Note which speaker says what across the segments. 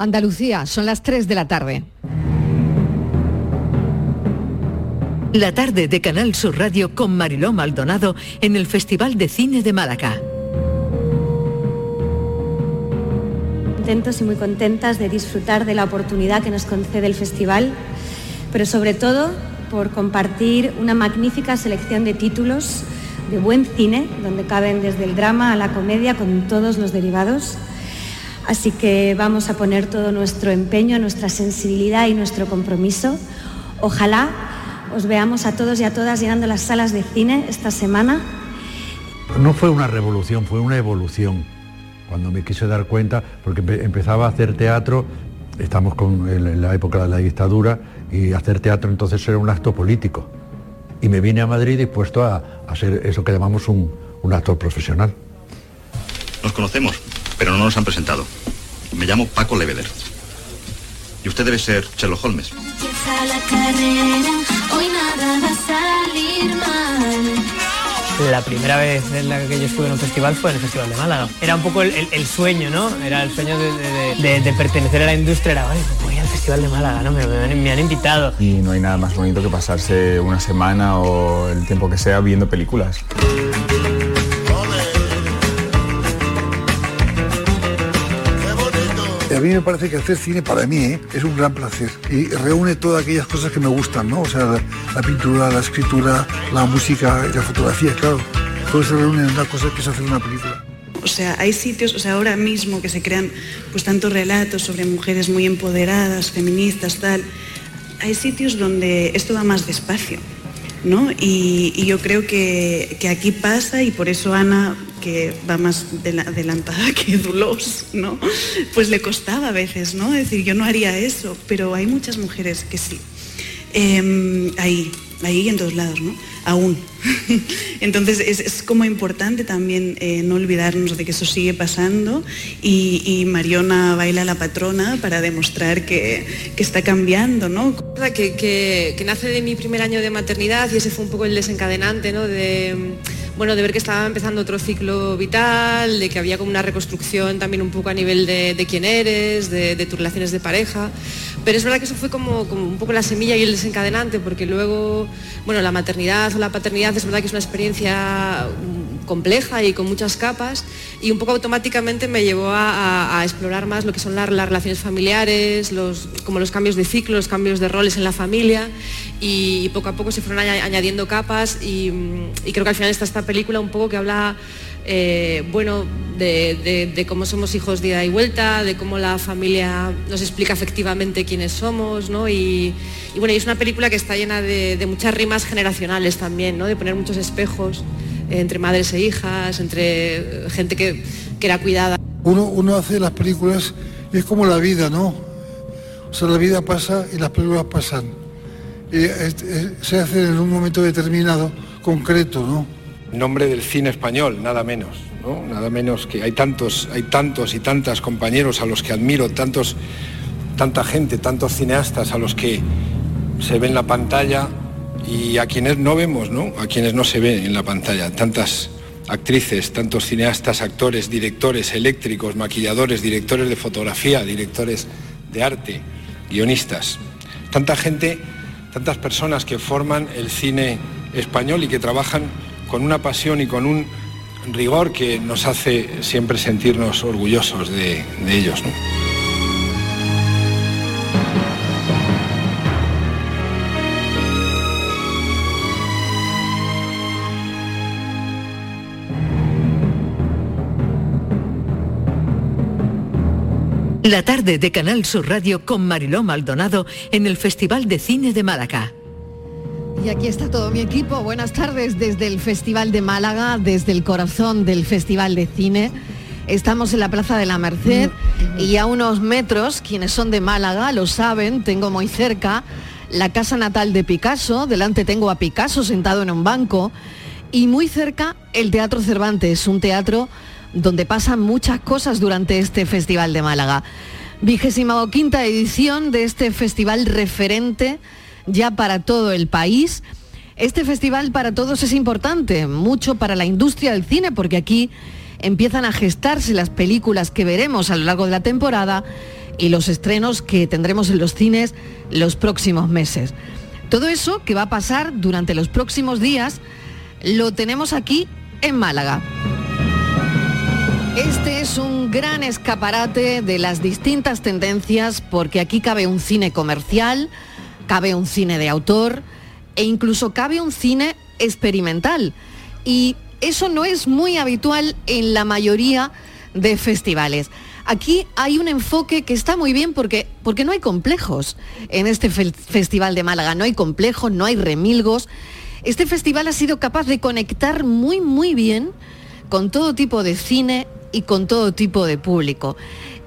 Speaker 1: Andalucía, son las 3 de la tarde.
Speaker 2: La tarde de Canal Sur Radio con Mariló Maldonado en el Festival de Cine de Málaga.
Speaker 3: Contentos y muy contentas de disfrutar de la oportunidad que nos concede el festival, pero sobre todo por compartir una magnífica selección de títulos de buen cine, donde caben desde el drama a la comedia con todos los derivados Así que vamos a poner todo nuestro empeño, nuestra sensibilidad y nuestro compromiso. Ojalá os veamos a todos y a todas llenando las salas de cine esta semana.
Speaker 4: No fue una revolución, fue una evolución. Cuando me quise dar cuenta, porque empezaba a hacer teatro, estamos con, en la época de la dictadura, y hacer teatro entonces era un acto político. Y me vine a Madrid dispuesto a, hacer eso que llamamos un, un actor profesional.
Speaker 5: Nos conocemos pero no nos han presentado. Me llamo Paco Leveder. Y usted debe ser Sherlock Holmes.
Speaker 6: La primera vez en la que yo estuve en un festival fue en el Festival de Málaga. Era un poco el, sueño, ¿no? Era el sueño de, pertenecer a la industria. Era, voy al Festival de Málaga, ¿no? Me, me, han invitado.
Speaker 7: Y no hay nada más bonito que pasarse una semana o el tiempo que sea viendo películas.
Speaker 8: A mí me parece que hacer cine para mí ¿eh? es un gran placer y reúne todas aquellas cosas que me gustan, ¿no? O sea, la, pintura, la escritura, la música y la fotografía, claro. Todo se reúne en una cosa que es hacer una película.
Speaker 9: O sea, hay sitios, o sea, ahora mismo que se crean pues tantos relatos sobre mujeres muy empoderadas, feministas, tal. Hay sitios donde esto va más despacio, ¿no? Y, yo creo que, que aquí pasa y por eso Ana que va más adelantada que Dulos, ¿no? Pues le costaba a veces, ¿no? decir, yo no haría eso, pero hay muchas mujeres que sí. Em, ahí, ahí en todos lados, ¿no? Aún. Entonces es, como importante también eh, no olvidarnos de que eso sigue pasando y, Mariona baila la patrona para demostrar que, está cambiando, ¿no?
Speaker 10: Que, que, nace de mi primer año de maternidad y ese fue un poco el desencadenante, ¿no? De, bueno, de ver que estaba empezando otro ciclo vital, de que había como una reconstrucción también un poco a nivel de, quién eres, de, tus relaciones de pareja. Pero es verdad que eso fue como, un poco la semilla y el desencadenante, porque luego, bueno, la maternidad o la paternidad es verdad que es una experiencia compleja y con muchas capas y un poco automáticamente me llevó a, explorar más lo que son las, relaciones familiares, los, como los cambios de ciclo, los cambios de roles en la familia y, poco a poco se fueron añadiendo capas y, creo que al final está esta película un poco que habla eh, bueno, de, cómo somos hijos de ida y vuelta, de cómo la familia nos explica efectivamente quiénes somos, ¿no? Y, bueno, es una película que está llena de, muchas rimas generacionales también, ¿no? De poner muchos espejos entre madres e hijas, entre gente que, era cuidada.
Speaker 8: Uno, uno hace las películas y es como la vida, ¿no? O sea, la vida pasa y las películas pasan. Y se hace en un momento determinado, concreto, ¿no?
Speaker 11: Nombre del cine español, nada menos, ¿no? Nada menos que hay tantos, hay tantos y tantas compañeros a los que admiro, tantos, tanta gente, tantos cineastas a los que se ve en la pantalla y a quienes no vemos, ¿no? A quienes no se ve en la pantalla, tantas actrices, tantos cineastas, actores, directores, eléctricos, maquilladores, directores de fotografía, directores de arte, guionistas. Tanta gente, tantas personas que forman el cine español y que trabajan con una pasión y con un rigor que nos hace siempre sentirnos orgullosos de, ellos.
Speaker 2: La tarde de Canal Sur Radio con Mariló Maldonado en el Festival de Cine de Málaga.
Speaker 1: Y aquí está todo mi equipo. Buenas tardes desde el Festival de Málaga, desde el corazón del Festival de Cine. Estamos en la Plaza de la Merced y a unos metros, quienes son de Málaga lo saben, tengo muy cerca la casa natal de Picasso, delante tengo a Picasso sentado en un banco y muy cerca el Teatro Cervantes, un teatro donde pasan muchas cosas durante este Festival de Málaga. Vigésima quinta edición de este festival referente ya para todo el país. Este festival para todos es importante, mucho para la industria del cine, porque aquí empiezan a gestarse las películas que veremos a lo largo de la temporada y los estrenos que tendremos en los cines los próximos meses. Todo eso que va a pasar durante los próximos días lo tenemos aquí en Málaga. Este es un gran escaparate de las distintas tendencias porque aquí cabe un cine comercial, cabe un cine de autor e incluso cabe un cine experimental. Y eso no es muy habitual en la mayoría de festivales. Aquí hay un enfoque que está muy bien porque, porque no hay complejos en este Festival de Málaga, no hay complejos, no hay remilgos. Este festival ha sido capaz de conectar muy, muy bien con todo tipo de cine y con todo tipo de público.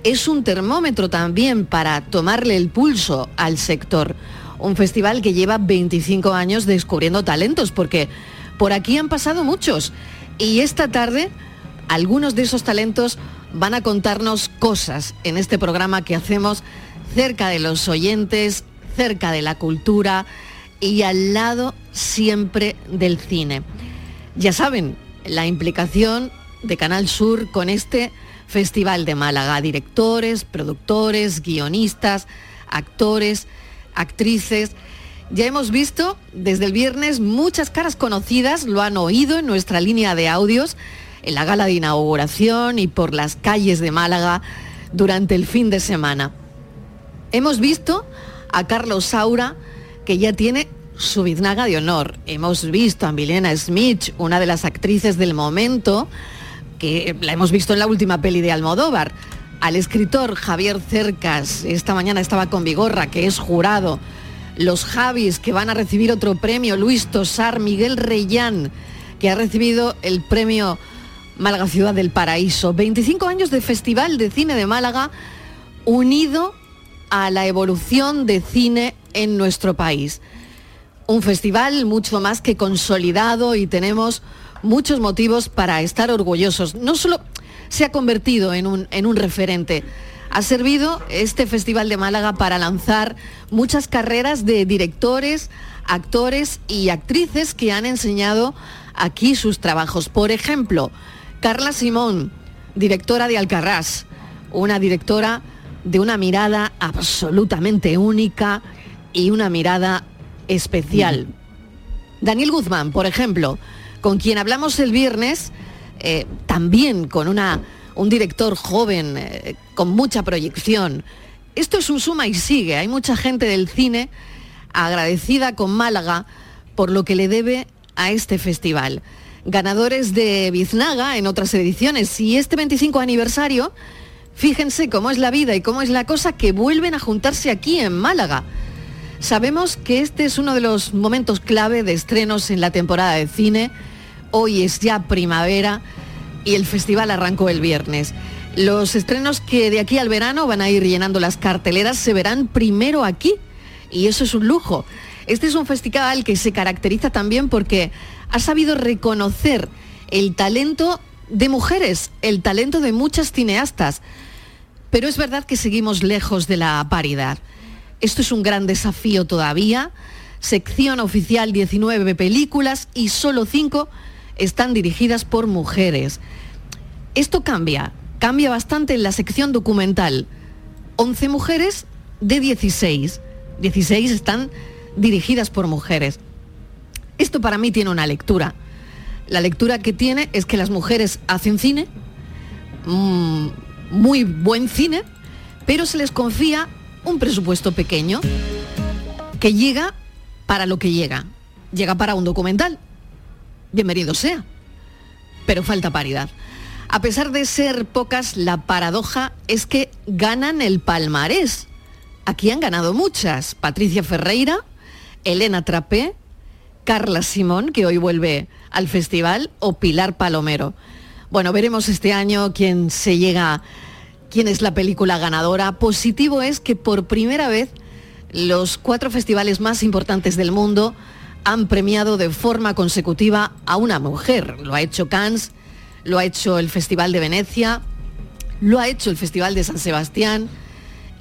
Speaker 1: Es un termómetro también para tomarle el pulso al sector. Un festival que lleva 25 años descubriendo talentos, porque por aquí han pasado muchos. Y esta tarde, algunos de esos talentos van a contarnos cosas en este programa que hacemos cerca de los oyentes, cerca de la cultura y al lado siempre del cine. Ya saben, la implicación de Canal Sur con este Festival de Málaga, directores, productores, guionistas, actores, actrices. Ya hemos visto desde el viernes muchas caras conocidas, lo han oído en nuestra línea de audios en la gala de inauguración y por las calles de Málaga durante el fin de semana. Hemos visto a Carlos Saura, que ya tiene su biznaga de honor. Hemos visto a Milena Smith, una de las actrices del momento, que la hemos visto en la última peli de Almodóvar. Al escritor Javier Cercas, esta mañana estaba con Vigorra, que es jurado. Los Javis, que van a recibir otro premio, Luis Tosar, Miguel Reyán, que ha recibido el premio Málaga Ciudad del Paraíso. 25 años de Festival de Cine de Málaga unido a la evolución de cine en nuestro país. Un festival mucho más que consolidado y tenemos muchos motivos para estar orgullosos. No solo se ha convertido en un, en un referente, ha servido este Festival de Málaga para lanzar muchas carreras de directores, actores y actrices que han enseñado aquí sus trabajos. Por ejemplo, Carla Simón, directora de Alcarrás, una directora de una mirada absolutamente única y una mirada especial. Daniel Guzmán, por ejemplo, con quien hablamos el viernes, eh, también con una, un director joven, eh, con mucha proyección. Esto es un suma y sigue. Hay mucha gente del cine agradecida con Málaga por lo que le debe a este festival ganadores de Biznaga en otras ediciones. Y este 25 aniversario, fíjense cómo es la vida y cómo es la cosa que vuelven a juntarse aquí en Málaga. Sabemos que este es uno de los momentos clave de estrenos en la temporada de cine. Hoy es ya primavera y el festival arrancó el viernes. Los estrenos que de aquí al verano van a ir llenando las carteleras se verán primero aquí y eso es un lujo. Este es un festival que se caracteriza también porque ha sabido reconocer el talento de mujeres, el talento de muchas cineastas. Pero es verdad que seguimos lejos de la paridad. Esto es un gran desafío todavía. Sección oficial 19 películas y solo 5 están dirigidas por mujeres. Esto cambia, cambia bastante en la sección documental. 11 mujeres de 16. 16 están dirigidas por mujeres. Esto para mí tiene una lectura. La lectura que tiene es que las mujeres hacen cine, mm, muy buen cine, pero se les confía un presupuesto pequeño que llega para lo que llega. Llega para un documental. Bienvenido sea. Pero falta paridad. A pesar de ser pocas, la paradoja es que ganan el palmarés. Aquí han ganado muchas. Patricia Ferreira, Elena Trapé, Carla Simón, que hoy vuelve al festival, o Pilar Palomero. Bueno, veremos este año quién se llega, quién es la película ganadora. Positivo es que por primera vez los cuatro festivales más importantes del mundo han premiado de forma consecutiva a una mujer. Lo ha hecho Cannes, lo ha hecho el Festival de Venecia, lo ha hecho el Festival de San Sebastián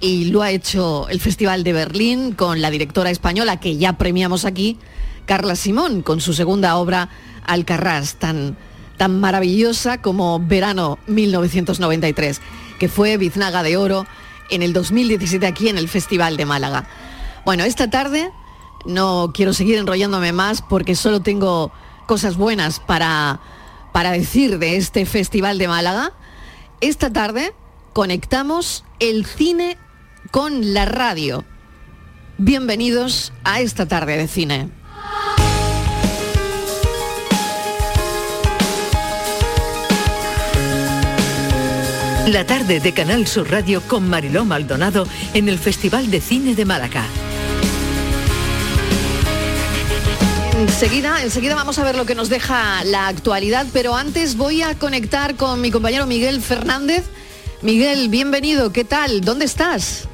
Speaker 1: y lo ha hecho el Festival de Berlín con la directora española que ya premiamos aquí, Carla Simón con su segunda obra Alcarrás, tan, tan maravillosa como Verano 1993, que fue biznaga de oro en el 2017 aquí en el Festival de Málaga. Bueno, esta tarde no quiero seguir enrollándome más porque solo tengo cosas buenas para, para decir de este Festival de Málaga. Esta tarde conectamos el cine con la radio. Bienvenidos a esta tarde de cine.
Speaker 2: La tarde de Canal Sur Radio con Mariló Maldonado en el Festival de Cine de Málaga.
Speaker 1: Enseguida, enseguida vamos a ver lo que nos deja la actualidad, pero antes voy a conectar con mi compañero Miguel Fernández. Miguel, bienvenido, ¿qué tal? ¿Dónde estás?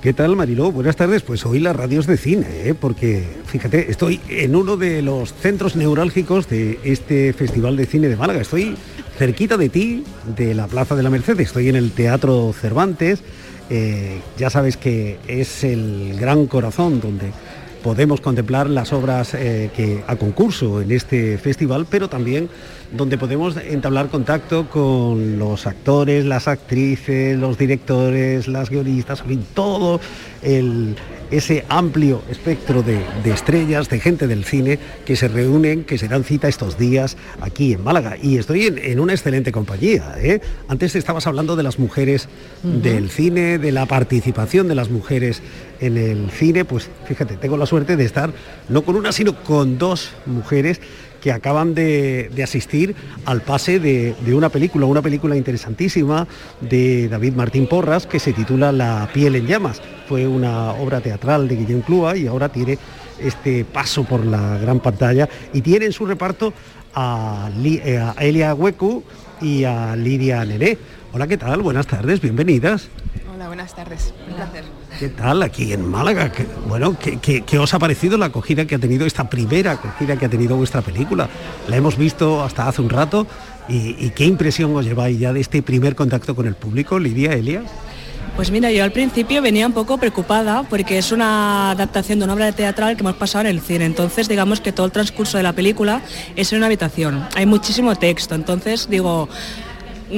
Speaker 12: ¿Qué tal, Mariló? Buenas tardes. Pues hoy las radios de cine, ¿eh? porque fíjate, estoy en uno de los centros neurálgicos de este Festival de Cine de Málaga. Estoy cerquita de ti, de la Plaza de la Merced, estoy en el Teatro Cervantes. Eh, ya sabes que es el gran corazón donde podemos contemplar las obras eh, que a concurso en este festival, pero también donde podemos entablar contacto con los actores, las actrices, los directores, las guionistas, en fin, todo el, ese amplio espectro de, estrellas, de gente del cine que se reúnen, que se dan cita estos días aquí en Málaga. Y estoy en, una excelente compañía. ¿eh? Antes estabas hablando de las mujeres del cine, de la participación de las mujeres en el cine. Pues fíjate, tengo la suerte de estar no con una, sino con dos mujeres que acaban de, asistir al pase de, una película, una película interesantísima de David Martín Porras que se titula La piel en llamas. Fue una obra teatral de Guillem Clua y ahora tiene este paso por la gran pantalla y tiene en su reparto a, eh, Elia Huecu y a Lidia Nené. Hola, ¿qué tal? Buenas tardes, bienvenidas.
Speaker 13: Hola, buenas tardes. Un placer.
Speaker 12: ¿Qué tal aquí en Málaga? ¿Qué, bueno, ¿qué, os ha parecido la acogida que ha tenido esta primera acogida que ha tenido vuestra película? La hemos visto hasta hace un rato y, qué impresión os lleváis ya de este primer contacto con el público, Lidia, Elia.
Speaker 13: Pues mira, yo al principio venía un poco preocupada porque es una adaptación de una obra de teatral que hemos pasado en el cine. Entonces, digamos que todo el transcurso de la película es en una habitación. Hay muchísimo texto. Entonces, digo,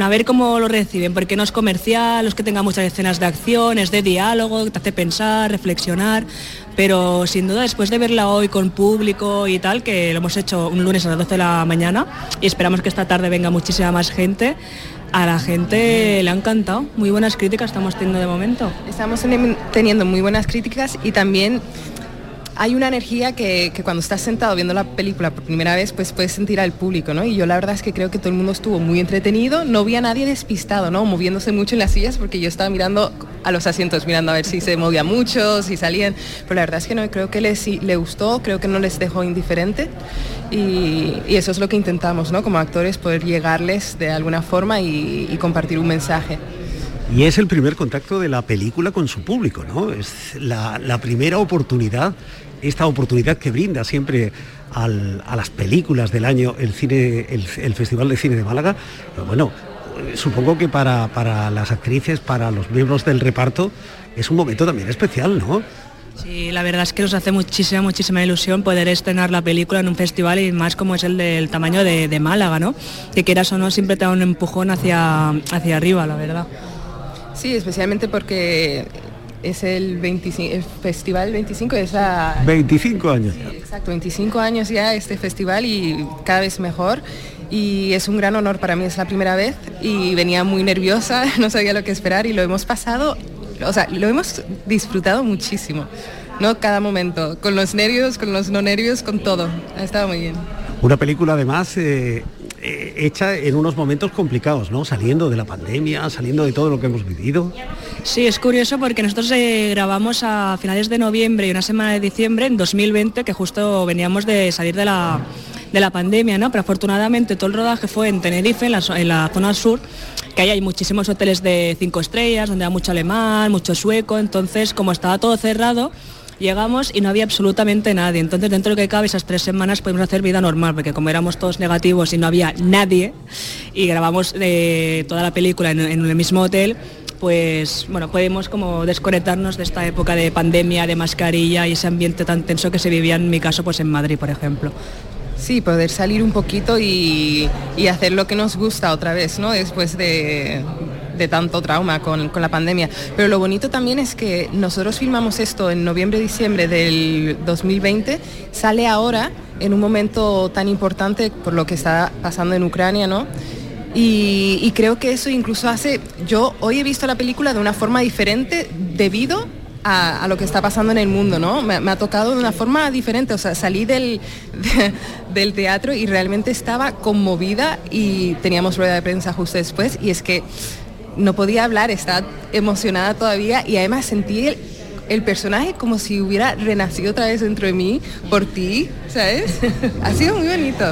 Speaker 13: a ver cómo lo reciben, porque no es comercial, los que tengan muchas escenas de acción, es de diálogo, te hace pensar, reflexionar, pero sin duda después de verla hoy con público y tal, que lo hemos hecho un lunes a las 12 de la mañana y esperamos que esta tarde venga muchísima más gente, a la gente le ha encantado, muy buenas críticas estamos teniendo de momento.
Speaker 14: Estamos teniendo muy buenas críticas y también hay una energía que, cuando estás sentado viendo la película por primera vez, pues puedes sentir al público, ¿no? Y yo la verdad es que creo que todo el mundo estuvo muy entretenido, no vi a nadie despistado, ¿no? Moviéndose mucho en las sillas porque yo estaba mirando a los asientos, mirando a ver si se movía mucho, si salían, pero la verdad es que no, creo que les le gustó, creo que no les dejó indiferente y, eso es lo que intentamos, ¿no? Como actores poder llegarles de alguna forma y compartir un mensaje.
Speaker 12: Y es el primer contacto de la película con su público, ¿no? Es la, primera oportunidad, esta oportunidad que brinda siempre a las películas del año el, cine, el, Festival de Cine de Málaga. bueno, supongo que para, para las actrices, para los miembros del reparto, es un momento también especial, ¿no?
Speaker 13: Sí, la verdad es que nos hace muchísima, muchísima ilusión poder estrenar la película en un festival y más como es el del tamaño de, Málaga, ¿no? Que quieras o no, siempre te da un empujón hacia, hacia arriba, la verdad.
Speaker 14: Sí, especialmente porque es el, 25, el festival 25 es la...
Speaker 12: 25 años.
Speaker 14: exacto, 25 años ya este festival y cada vez mejor y es un gran honor para mí, es la primera vez y venía muy nerviosa, no sabía lo que esperar y lo hemos pasado, o sea, lo hemos disfrutado muchísimo, ¿no? Cada momento, con los nervios, con los no nervios, con todo, ha estado muy bien.
Speaker 12: Una película además eh, eh, hecha en unos momentos complicados, ¿no? Saliendo de la pandemia, saliendo de todo lo que hemos vivido.
Speaker 13: Sí, es curioso porque nosotros eh, grabamos a finales de noviembre y una semana de diciembre en 2020, que justo veníamos de salir de la, de la pandemia, ¿no? Pero afortunadamente todo el rodaje fue en Tenerife, en la, en la zona sur, que ahí hay muchísimos hoteles de cinco estrellas, donde hay mucho alemán, mucho sueco, entonces como estaba todo cerrado, Llegamos y no había absolutamente nadie. Entonces, dentro de lo que cabe, esas tres semanas podemos hacer vida normal, porque como éramos todos negativos y no había nadie, y grabamos eh, toda la película en, el mismo hotel, pues bueno, podemos como desconectarnos de esta época de pandemia, de mascarilla y ese ambiente tan tenso que se vivía en mi caso pues en Madrid, por ejemplo.
Speaker 14: Sí, poder salir un poquito y hacer lo que nos gusta otra vez, ¿no? Después de, de tanto trauma con, con, la pandemia. Pero lo bonito también es que nosotros filmamos esto en noviembre-diciembre del 2020, sale ahora en un momento tan importante por lo que está pasando en Ucrania, ¿no? Y, y, creo que eso incluso hace, yo hoy he visto la película de una forma diferente debido a, a lo que está pasando en el mundo, ¿no? Me, me, ha tocado de una forma diferente, o sea, salí del, de, del teatro y realmente estaba conmovida y teníamos rueda de prensa justo después y es que no podía hablar, estaba emocionada todavía y además sentí el, personaje como si hubiera renacido otra vez dentro de mí por ti, ¿sabes? ha sido muy bonito.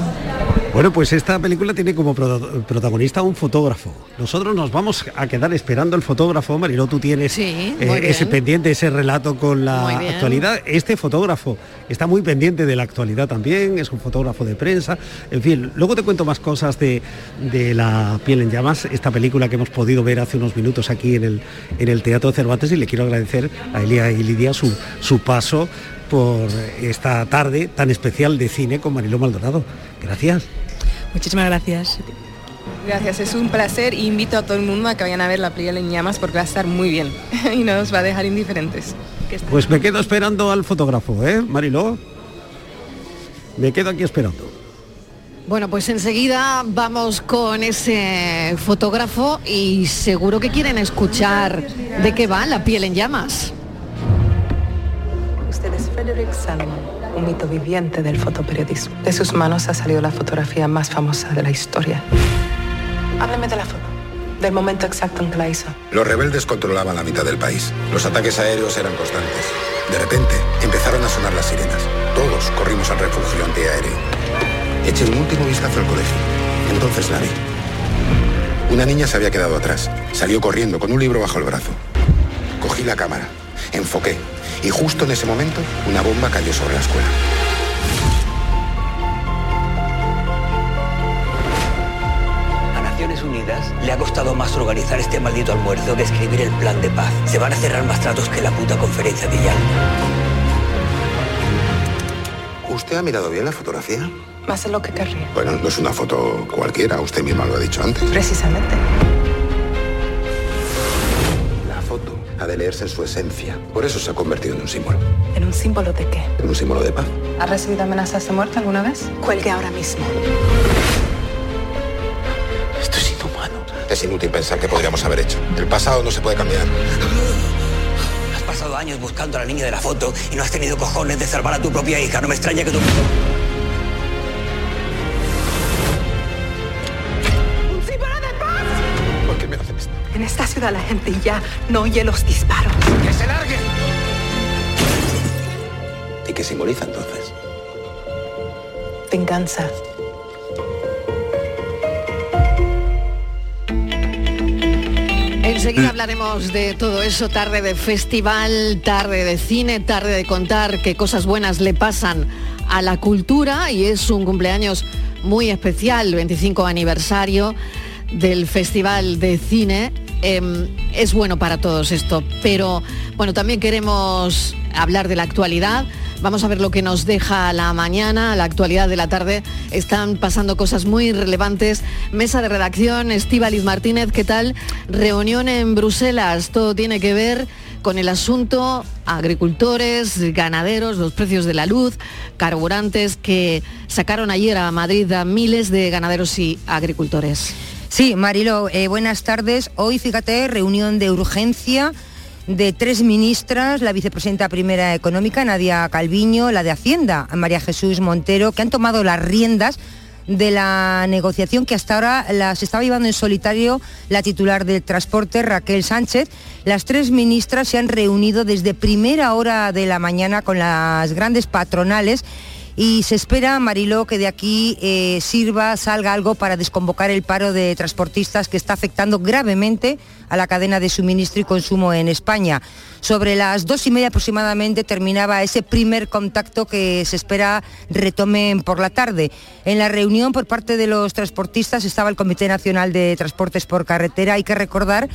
Speaker 12: Bueno, pues esta película tiene como pro protagonista un fotógrafo. Nosotros nos vamos a quedar esperando el fotógrafo, Mariló, tú tienes
Speaker 1: sí,
Speaker 12: eh, ese pendiente, ese relato con la actualidad. Este fotógrafo está muy pendiente de la actualidad también, es un fotógrafo de prensa. En fin, luego te cuento más cosas de, de La piel en llamas, esta película que hemos podido ver hace unos minutos aquí en el, en el Teatro Cervantes y le quiero agradecer a Elia y Lidia su, su paso por esta tarde tan especial de cine con Mariló Maldonado. Gracias.
Speaker 13: Muchísimas gracias.
Speaker 14: Gracias, es un placer y invito a todo el mundo a que vayan a ver la piel en llamas porque va a estar muy bien y no nos va a dejar indiferentes.
Speaker 12: Pues me quedo esperando al fotógrafo, ¿eh, Mariló? Me quedo aquí esperando.
Speaker 1: Bueno, pues enseguida vamos con ese fotógrafo y seguro que quieren escuchar de qué va la piel en llamas.
Speaker 15: Frederick Salomon un mito viviente del fotoperiodismo. De sus manos ha salido la fotografía más famosa de la historia. Hábleme de la foto, del momento exacto en que la hizo.
Speaker 16: Los rebeldes controlaban la mitad del país. Los ataques aéreos eran constantes. De repente, empezaron a sonar las sirenas. Todos corrimos al refugio antiaéreo. Eché un último vistazo al colegio. Entonces la vi. Una niña se había quedado atrás. Salió corriendo con un libro bajo el brazo. Cogí la cámara. Enfoqué y justo en ese momento una bomba cayó sobre la escuela.
Speaker 17: A Naciones Unidas le ha costado más organizar este maldito almuerzo que escribir el plan de paz. Se van a cerrar más tratos que la puta conferencia de Yalta.
Speaker 16: ¿Usted ha mirado bien la fotografía?
Speaker 15: Más de lo que querría.
Speaker 16: Bueno, no es una foto cualquiera, usted misma lo ha dicho antes.
Speaker 15: Precisamente
Speaker 16: ha de leerse en su esencia. Por eso se ha convertido en un símbolo.
Speaker 15: ¿En un símbolo de qué?
Speaker 16: En un símbolo de paz.
Speaker 15: ¿Ha recibido amenazas de muerte alguna vez? Cuelgue ahora mismo.
Speaker 16: Esto es inhumano. Es inútil pensar que podríamos haber hecho. El pasado no se puede cambiar.
Speaker 17: Has pasado años buscando a la niña de la foto y no has tenido cojones de salvar a tu propia hija. No me extraña que tú...
Speaker 15: Ciudad la gente ya no oye los disparos.
Speaker 16: ¡Que se largue! ¿Y qué simboliza entonces?
Speaker 15: Venganza.
Speaker 1: Enseguida hablaremos de todo eso, tarde de festival, tarde de cine, tarde de contar qué cosas buenas le pasan a la cultura y es un cumpleaños muy especial, 25 aniversario del Festival de Cine. Eh, es bueno para todos esto, pero bueno, también queremos hablar de la actualidad. Vamos a ver lo que nos deja la mañana, la actualidad de la tarde. Están pasando cosas muy relevantes. Mesa de redacción, Estíbaliz Martínez, ¿qué tal? Reunión en Bruselas, todo tiene que ver con el asunto agricultores, ganaderos, los precios de la luz, carburantes que sacaron ayer a Madrid a miles de ganaderos y agricultores.
Speaker 18: Sí, Marilo, eh, buenas tardes. Hoy, fíjate, reunión de urgencia de tres ministras, la vicepresidenta primera económica, Nadia Calviño, la de Hacienda, María Jesús Montero, que han tomado las riendas de la negociación que hasta ahora las estaba llevando en solitario la titular del transporte, Raquel Sánchez. Las tres ministras se han reunido desde primera hora de la mañana con las grandes patronales y se espera, Mariló, que de aquí eh, sirva, salga algo para desconvocar el paro de transportistas que está afectando gravemente a la cadena de suministro y consumo en España. Sobre las dos y media aproximadamente terminaba ese primer contacto que se espera retomen por la tarde. En la reunión por parte de los transportistas estaba el Comité Nacional de Transportes por Carretera. Hay que recordar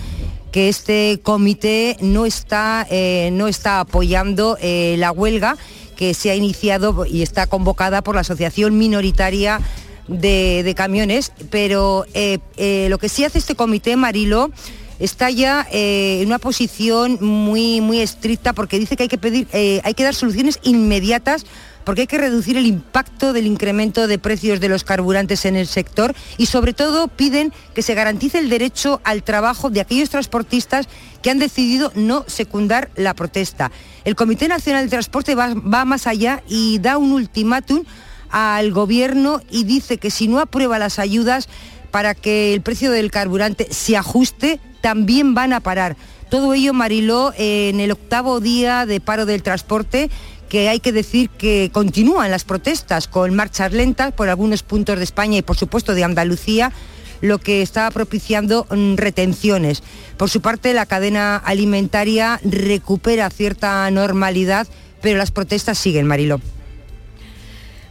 Speaker 18: que este comité no está, eh, no está apoyando eh, la huelga que se ha iniciado y está convocada por la Asociación Minoritaria de, Camiones, pero eh, eh, lo que sí hace este comité, Marilo, está ya eh, en una posición muy, muy estricta porque dice que hay que pedir, hay que dar soluciones inmediatas porque hay que reducir el impacto del incremento de precios de los carburantes en el sector y sobre todo piden que se garantice el derecho al trabajo de aquellos transportistas que han decidido no secundar la protesta. El Comité Nacional de Transporte va, va más allá y da un ultimátum al gobierno y dice que si no aprueba las ayudas para que el precio del carburante se ajuste, también van a parar. Todo ello, Mariló, en el octavo día de paro del transporte, que hay que decir que continúan las protestas con marchas lentas por algunos puntos de España y por supuesto de Andalucía, lo que está propiciando mm, retenciones. Por su parte, la cadena alimentaria recupera cierta normalidad, pero las protestas siguen, Mariló.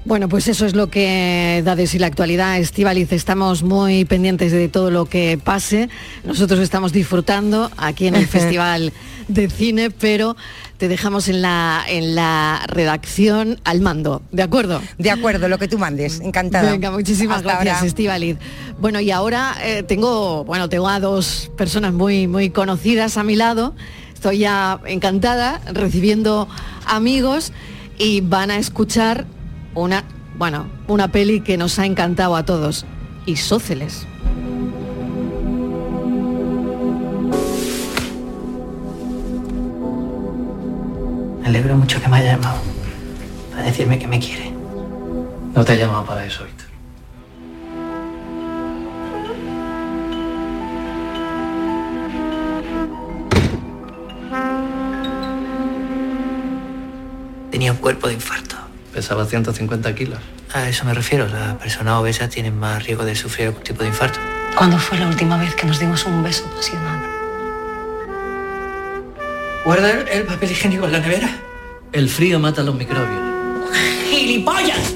Speaker 1: Bueno, pues eso es lo que da de sí la actualidad, Estivaliz. Estamos muy pendientes de todo lo que pase. Nosotros estamos disfrutando aquí en el Festival de Cine, pero te dejamos en la, en la redacción al mando. ¿De acuerdo?
Speaker 18: De acuerdo, lo que tú mandes. Encantada.
Speaker 1: Venga, muchísimas
Speaker 18: Hasta
Speaker 1: gracias. Estivaliz. Bueno, y ahora eh, tengo, bueno, tengo a dos personas muy, muy conocidas a mi lado. Estoy ya encantada recibiendo amigos y van a escuchar una, bueno, una peli que nos ha encantado a todos, Isóceles.
Speaker 19: Me alegro mucho que me haya llamado para decirme que me quiere. No te he llamado para eso, Víctor. Tenía un cuerpo de infarto. Pesaba 150 kilos. A eso me refiero. Las personas obesas tienen más riesgo de sufrir algún tipo de infarto.
Speaker 20: ¿Cuándo fue la última vez que nos dimos un beso apasionado?
Speaker 19: ¿Guarda el, el papel higiénico en la nevera? El frío mata los microbios. ¡Gilipollas!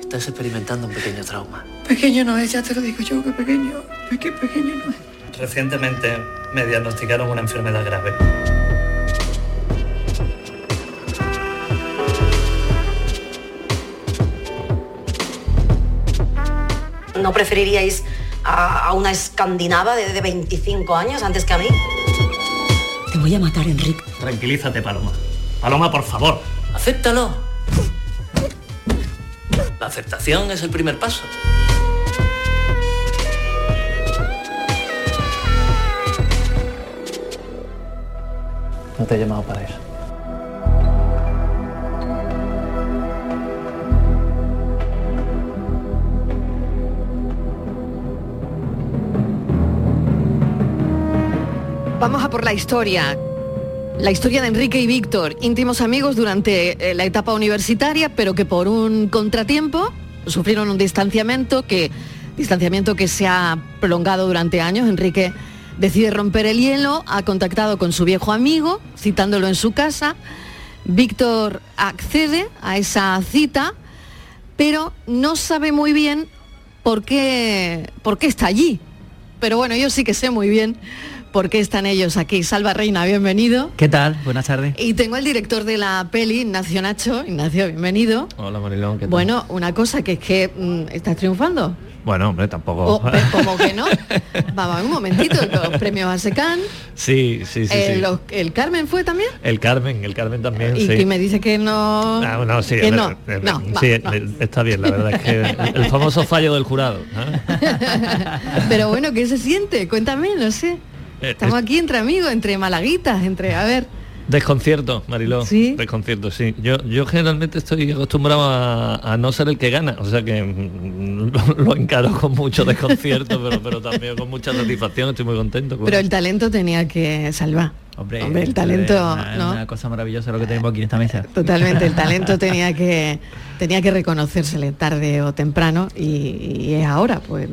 Speaker 19: Estás experimentando un pequeño trauma.
Speaker 20: Pequeño no es, ya te lo digo yo, que pequeño, peque- pequeño no es.
Speaker 19: Recientemente me diagnosticaron una enfermedad grave.
Speaker 20: ¿No preferiríais a, a una escandinava de, de 25 años antes que a mí? Voy a matar, Enrique.
Speaker 19: Tranquilízate, Paloma. Paloma, por favor. Acéptalo. La aceptación es el primer paso. No te he llamado para eso.
Speaker 1: Vamos a por la historia. La historia de Enrique y Víctor, íntimos amigos durante eh, la etapa universitaria, pero que por un contratiempo sufrieron un distanciamiento que, distanciamiento que se ha prolongado durante años. Enrique decide romper el hielo, ha contactado con su viejo amigo, citándolo en su casa. Víctor accede a esa cita, pero no sabe muy bien por qué, por qué está allí. Pero bueno, yo sí que sé muy bien por qué están ellos aquí. Salva Reina, bienvenido.
Speaker 19: ¿Qué tal? Buenas tardes.
Speaker 1: Y tengo al director de la peli, Ignacio Nacho. Ignacio, bienvenido.
Speaker 21: Hola Marilón, ¿qué tal?
Speaker 1: Bueno, una cosa que es que mm, estás triunfando.
Speaker 21: Bueno, hombre, tampoco.
Speaker 1: O, pe- como que no. Vamos, un momentito, los premios Asecan.
Speaker 21: Sí, sí, sí,
Speaker 1: eh,
Speaker 21: sí.
Speaker 1: los- ¿El Carmen fue también?
Speaker 21: El Carmen, el Carmen también,
Speaker 1: Y
Speaker 21: sí.
Speaker 1: me dice que no.
Speaker 21: Ah, no, sí,
Speaker 1: que
Speaker 21: eh,
Speaker 1: no,
Speaker 21: eh,
Speaker 1: no,
Speaker 21: sí,
Speaker 1: va, no.
Speaker 21: está bien, la verdad es que el, el famoso fallo del jurado. ¿eh?
Speaker 1: Pero bueno, ¿qué se siente? Cuéntame, no sé.
Speaker 21: Eh,
Speaker 1: Estamos
Speaker 21: es-
Speaker 1: aquí entre amigos, entre malaguitas, entre. A ver.
Speaker 21: Desconcierto, Mariló.
Speaker 1: ¿Sí?
Speaker 21: Desconcierto, sí. Yo, yo generalmente estoy acostumbrado a, a no ser el que gana, o sea que mm, lo, lo encaro con mucho desconcierto, pero, pero también con mucha satisfacción, estoy muy contento. con
Speaker 1: Pero
Speaker 21: eso.
Speaker 1: el talento tenía que salvar.
Speaker 22: Hombre,
Speaker 1: Hombre, el talento,
Speaker 22: una,
Speaker 1: ¿no?
Speaker 22: una cosa maravillosa lo que tenemos aquí en esta mesa.
Speaker 1: Totalmente, el talento tenía que tenía que reconocérsele tarde o temprano y, y es ahora, pues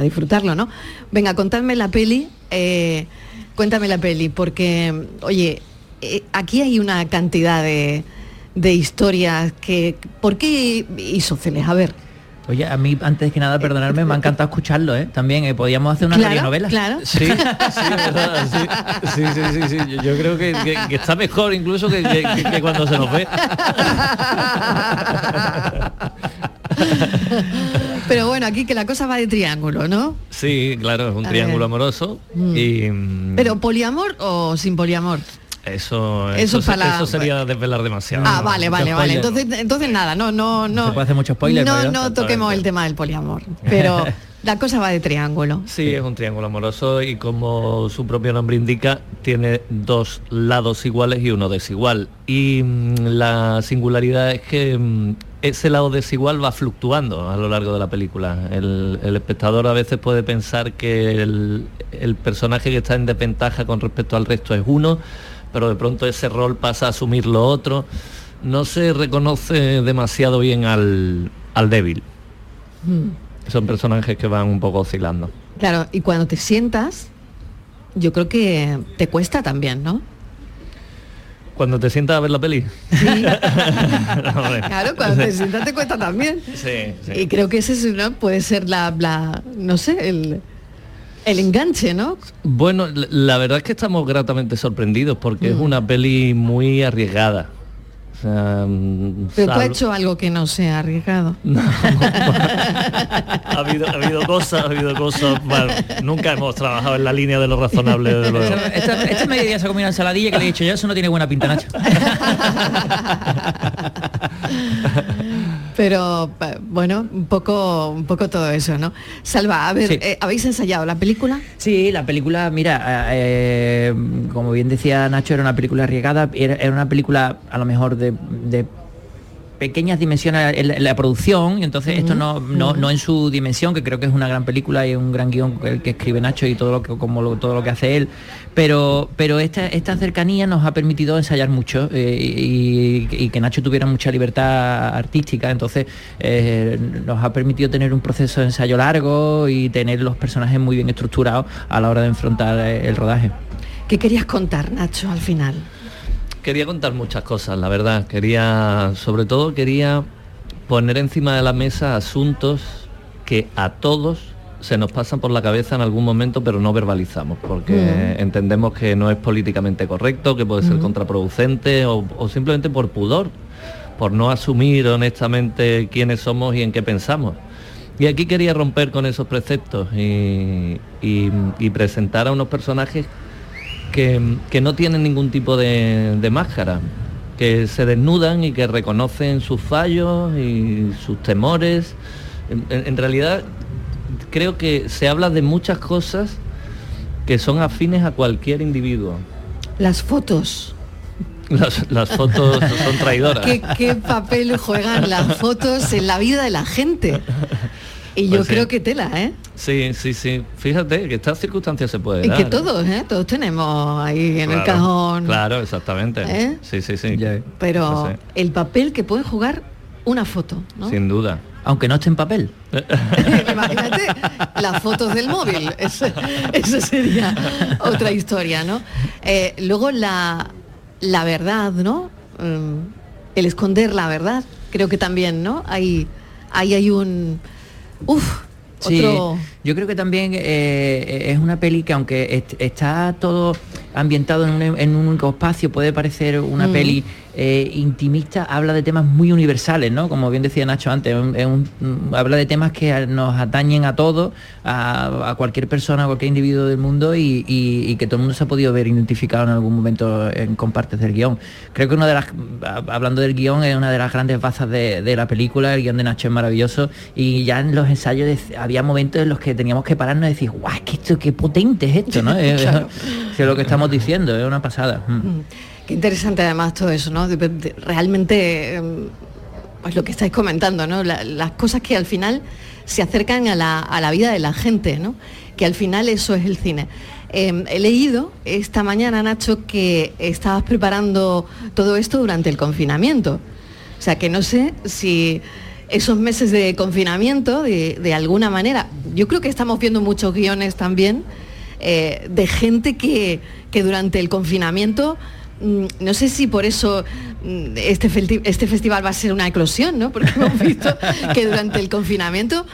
Speaker 1: a disfrutarlo, ¿no? Venga, contadme la peli, eh, cuéntame la peli, porque, oye, eh, aquí hay una cantidad de, de historias que... ¿Por qué Isóceles? A ver.
Speaker 22: Oye, a mí antes que nada, perdonarme, me ha encantado escucharlo, ¿eh? También eh, podíamos hacer una
Speaker 1: Claro,
Speaker 22: radionovela.
Speaker 1: claro.
Speaker 21: Sí, sí, verdad, sí, sí, sí, sí, sí. Yo, yo creo que, que- que está mejor incluso que cuando se nos ve.
Speaker 1: Pero bueno, aquí que la cosa va de triángulo, ¿no?
Speaker 21: Sí, claro, es un
Speaker 1: A
Speaker 21: triángulo
Speaker 1: ver.
Speaker 21: amoroso
Speaker 1: Mm.
Speaker 21: y mm,
Speaker 1: Pero poliamor o sin poliamor.
Speaker 21: eso,
Speaker 1: Eso
Speaker 21: eso,
Speaker 1: para
Speaker 21: eso sería desvelar demasiado.
Speaker 1: Ah, vale, vale, vale. Entonces, entonces nada, no, no, no.
Speaker 21: Se puede hacer mucho spoiler,
Speaker 1: No,
Speaker 21: pero-
Speaker 1: no toquemos el tema del poliamor. Pero la cosa va de triángulo.
Speaker 21: Sí, es un triángulo amoroso y como su propio nombre indica, tiene dos lados iguales y uno desigual. Y mm, la singularidad es que ese lado desigual va fluctuando a lo largo de la película. El, el espectador a veces puede pensar que el, el personaje que está en desventaja con respecto al resto es uno, pero de pronto ese rol pasa a asumir lo otro. No se reconoce demasiado bien al, al débil.
Speaker 1: Mm.
Speaker 21: Son personajes que van un poco oscilando.
Speaker 1: Claro, y cuando te sientas, yo creo que te cuesta también, ¿no?
Speaker 21: Cuando te sientas a ver la peli.
Speaker 1: Claro, cuando te sientas te cuesta también.
Speaker 21: Sí, sí.
Speaker 1: Y creo que ese es, ¿no? puede ser la, la- no sé, el, el enganche, ¿no?
Speaker 21: Bueno, la- la verdad es que estamos gratamente sorprendidos porque es
Speaker 1: Mm.
Speaker 21: una peli muy arriesgada. Mm,
Speaker 1: Pero tú has hecho algo que no sea arriesgado.
Speaker 21: ha, habido, ha habido cosas, ha habido cosas. Bueno, nunca hemos trabajado en la línea de lo razonable, desde luego.
Speaker 22: Esta, esta mediodía se ha comido una ensaladilla que le he dicho yo, eso no tiene buena pinta, Nacho.
Speaker 1: Pero bueno, un poco, un poco todo eso, ¿no? Salva, a ver,
Speaker 22: Sí.
Speaker 1: eh, ¿habéis ensayado la película?
Speaker 22: Sí, la película, mira, eh, como bien decía Nacho, era una película arriesgada, era, era una película a lo mejor de, de pequeñas dimensiones en la, producción, y entonces esto no, no, no en su dimensión, que creo que es una gran película y un gran guion el que escribe Nacho y todo lo que como lo- todo lo que hace él, pero pero esta, esta cercanía nos ha permitido ensayar mucho eh, y, y que Nacho tuviera mucha libertad artística, entonces eh, nos ha permitido tener un proceso de ensayo largo y tener los personajes muy bien estructurados a la hora de enfrentar el rodaje.
Speaker 1: ¿Qué querías contar, Nacho, al final?
Speaker 21: Quería contar muchas cosas, la verdad. Quería, sobre todo quería poner encima de la mesa asuntos que a todos se nos pasan por la cabeza en algún momento, pero no verbalizamos, porque
Speaker 23: Mm.
Speaker 21: entendemos que no es políticamente correcto, que puede ser
Speaker 23: Mm.
Speaker 21: contraproducente o, o simplemente por pudor, por no asumir honestamente quiénes somos y en qué pensamos. Y aquí quería romper con esos preceptos y, y- y presentar a unos personajes que, que no tienen ningún tipo de, de máscara, que se desnudan y que reconocen sus fallos y sus temores. En, realidad creo que se habla de muchas cosas que son afines a cualquier individuo.
Speaker 1: Las fotos.
Speaker 21: Las, las fotos son traidoras.
Speaker 1: ¿Qué, qué papel juegan las fotos en la vida de la gente? Y yo
Speaker 21: Pues sí.
Speaker 1: creo que tela, ¿eh?
Speaker 21: Sí, sí, sí. Fíjate que estas circunstancias se pueden
Speaker 1: Y
Speaker 21: dar.
Speaker 1: que todos, ¿eh? Todos tenemos ahí en el cajón.
Speaker 21: Claro, exactamente.
Speaker 1: ¿Eh?
Speaker 21: Sí, sí, sí.
Speaker 1: Pero
Speaker 21: Sí,
Speaker 1: el papel que puede jugar una foto, ¿no?
Speaker 21: Sin duda.
Speaker 22: Aunque no esté en papel.
Speaker 1: Imagínate las fotos del móvil. Eso, eso sería otra historia, ¿no? Eh, luego la, la verdad, ¿no? Mm, El esconder la verdad, creo que también, ¿no? Ahí, ahí hay un. Uf,
Speaker 22: Sí,
Speaker 1: otro.
Speaker 22: yo creo que también eh, es una peli que aunque est- está todo ambientado en un, en un único espacio, puede parecer una
Speaker 1: Mm.
Speaker 22: peli eh, intimista, habla de temas muy universales, ¿no? Como bien decía Nacho antes, es un- mm, habla de temas que nos atañen a todos, a, a cualquier persona, a cualquier individuo del mundo y, y- y que todo el mundo se ha podido ver identificado en algún momento en, con partes del guion. Creo que una de las, a- hablando del guion, es una de las grandes bazas de, de la película, el guion de Nacho es maravilloso y ya en los ensayos había momentos en los que teníamos que pararnos y decir, guau, que esto, qué potente es esto, ¿no? Es lo que estamos diciendo, es una pasada. Mm.
Speaker 1: Interesante además todo eso, ¿no? Realmente, em, pues lo que estáis comentando, ¿no? La- las cosas que al final se acercan a la, a la vida de la gente, ¿no? Que al final eso es el cine. Em, he leído esta mañana, Nacho, que estabas preparando todo esto durante el confinamiento. O sea, que no sé si esos meses de confinamiento, de, de alguna manera, yo creo que estamos viendo muchos guiones también eh, de gente que, que durante el confinamiento, no sé si por eso mm, este, festi- este festival va a ser una eclosión, ¿no? Porque hemos visto que durante el confinamiento,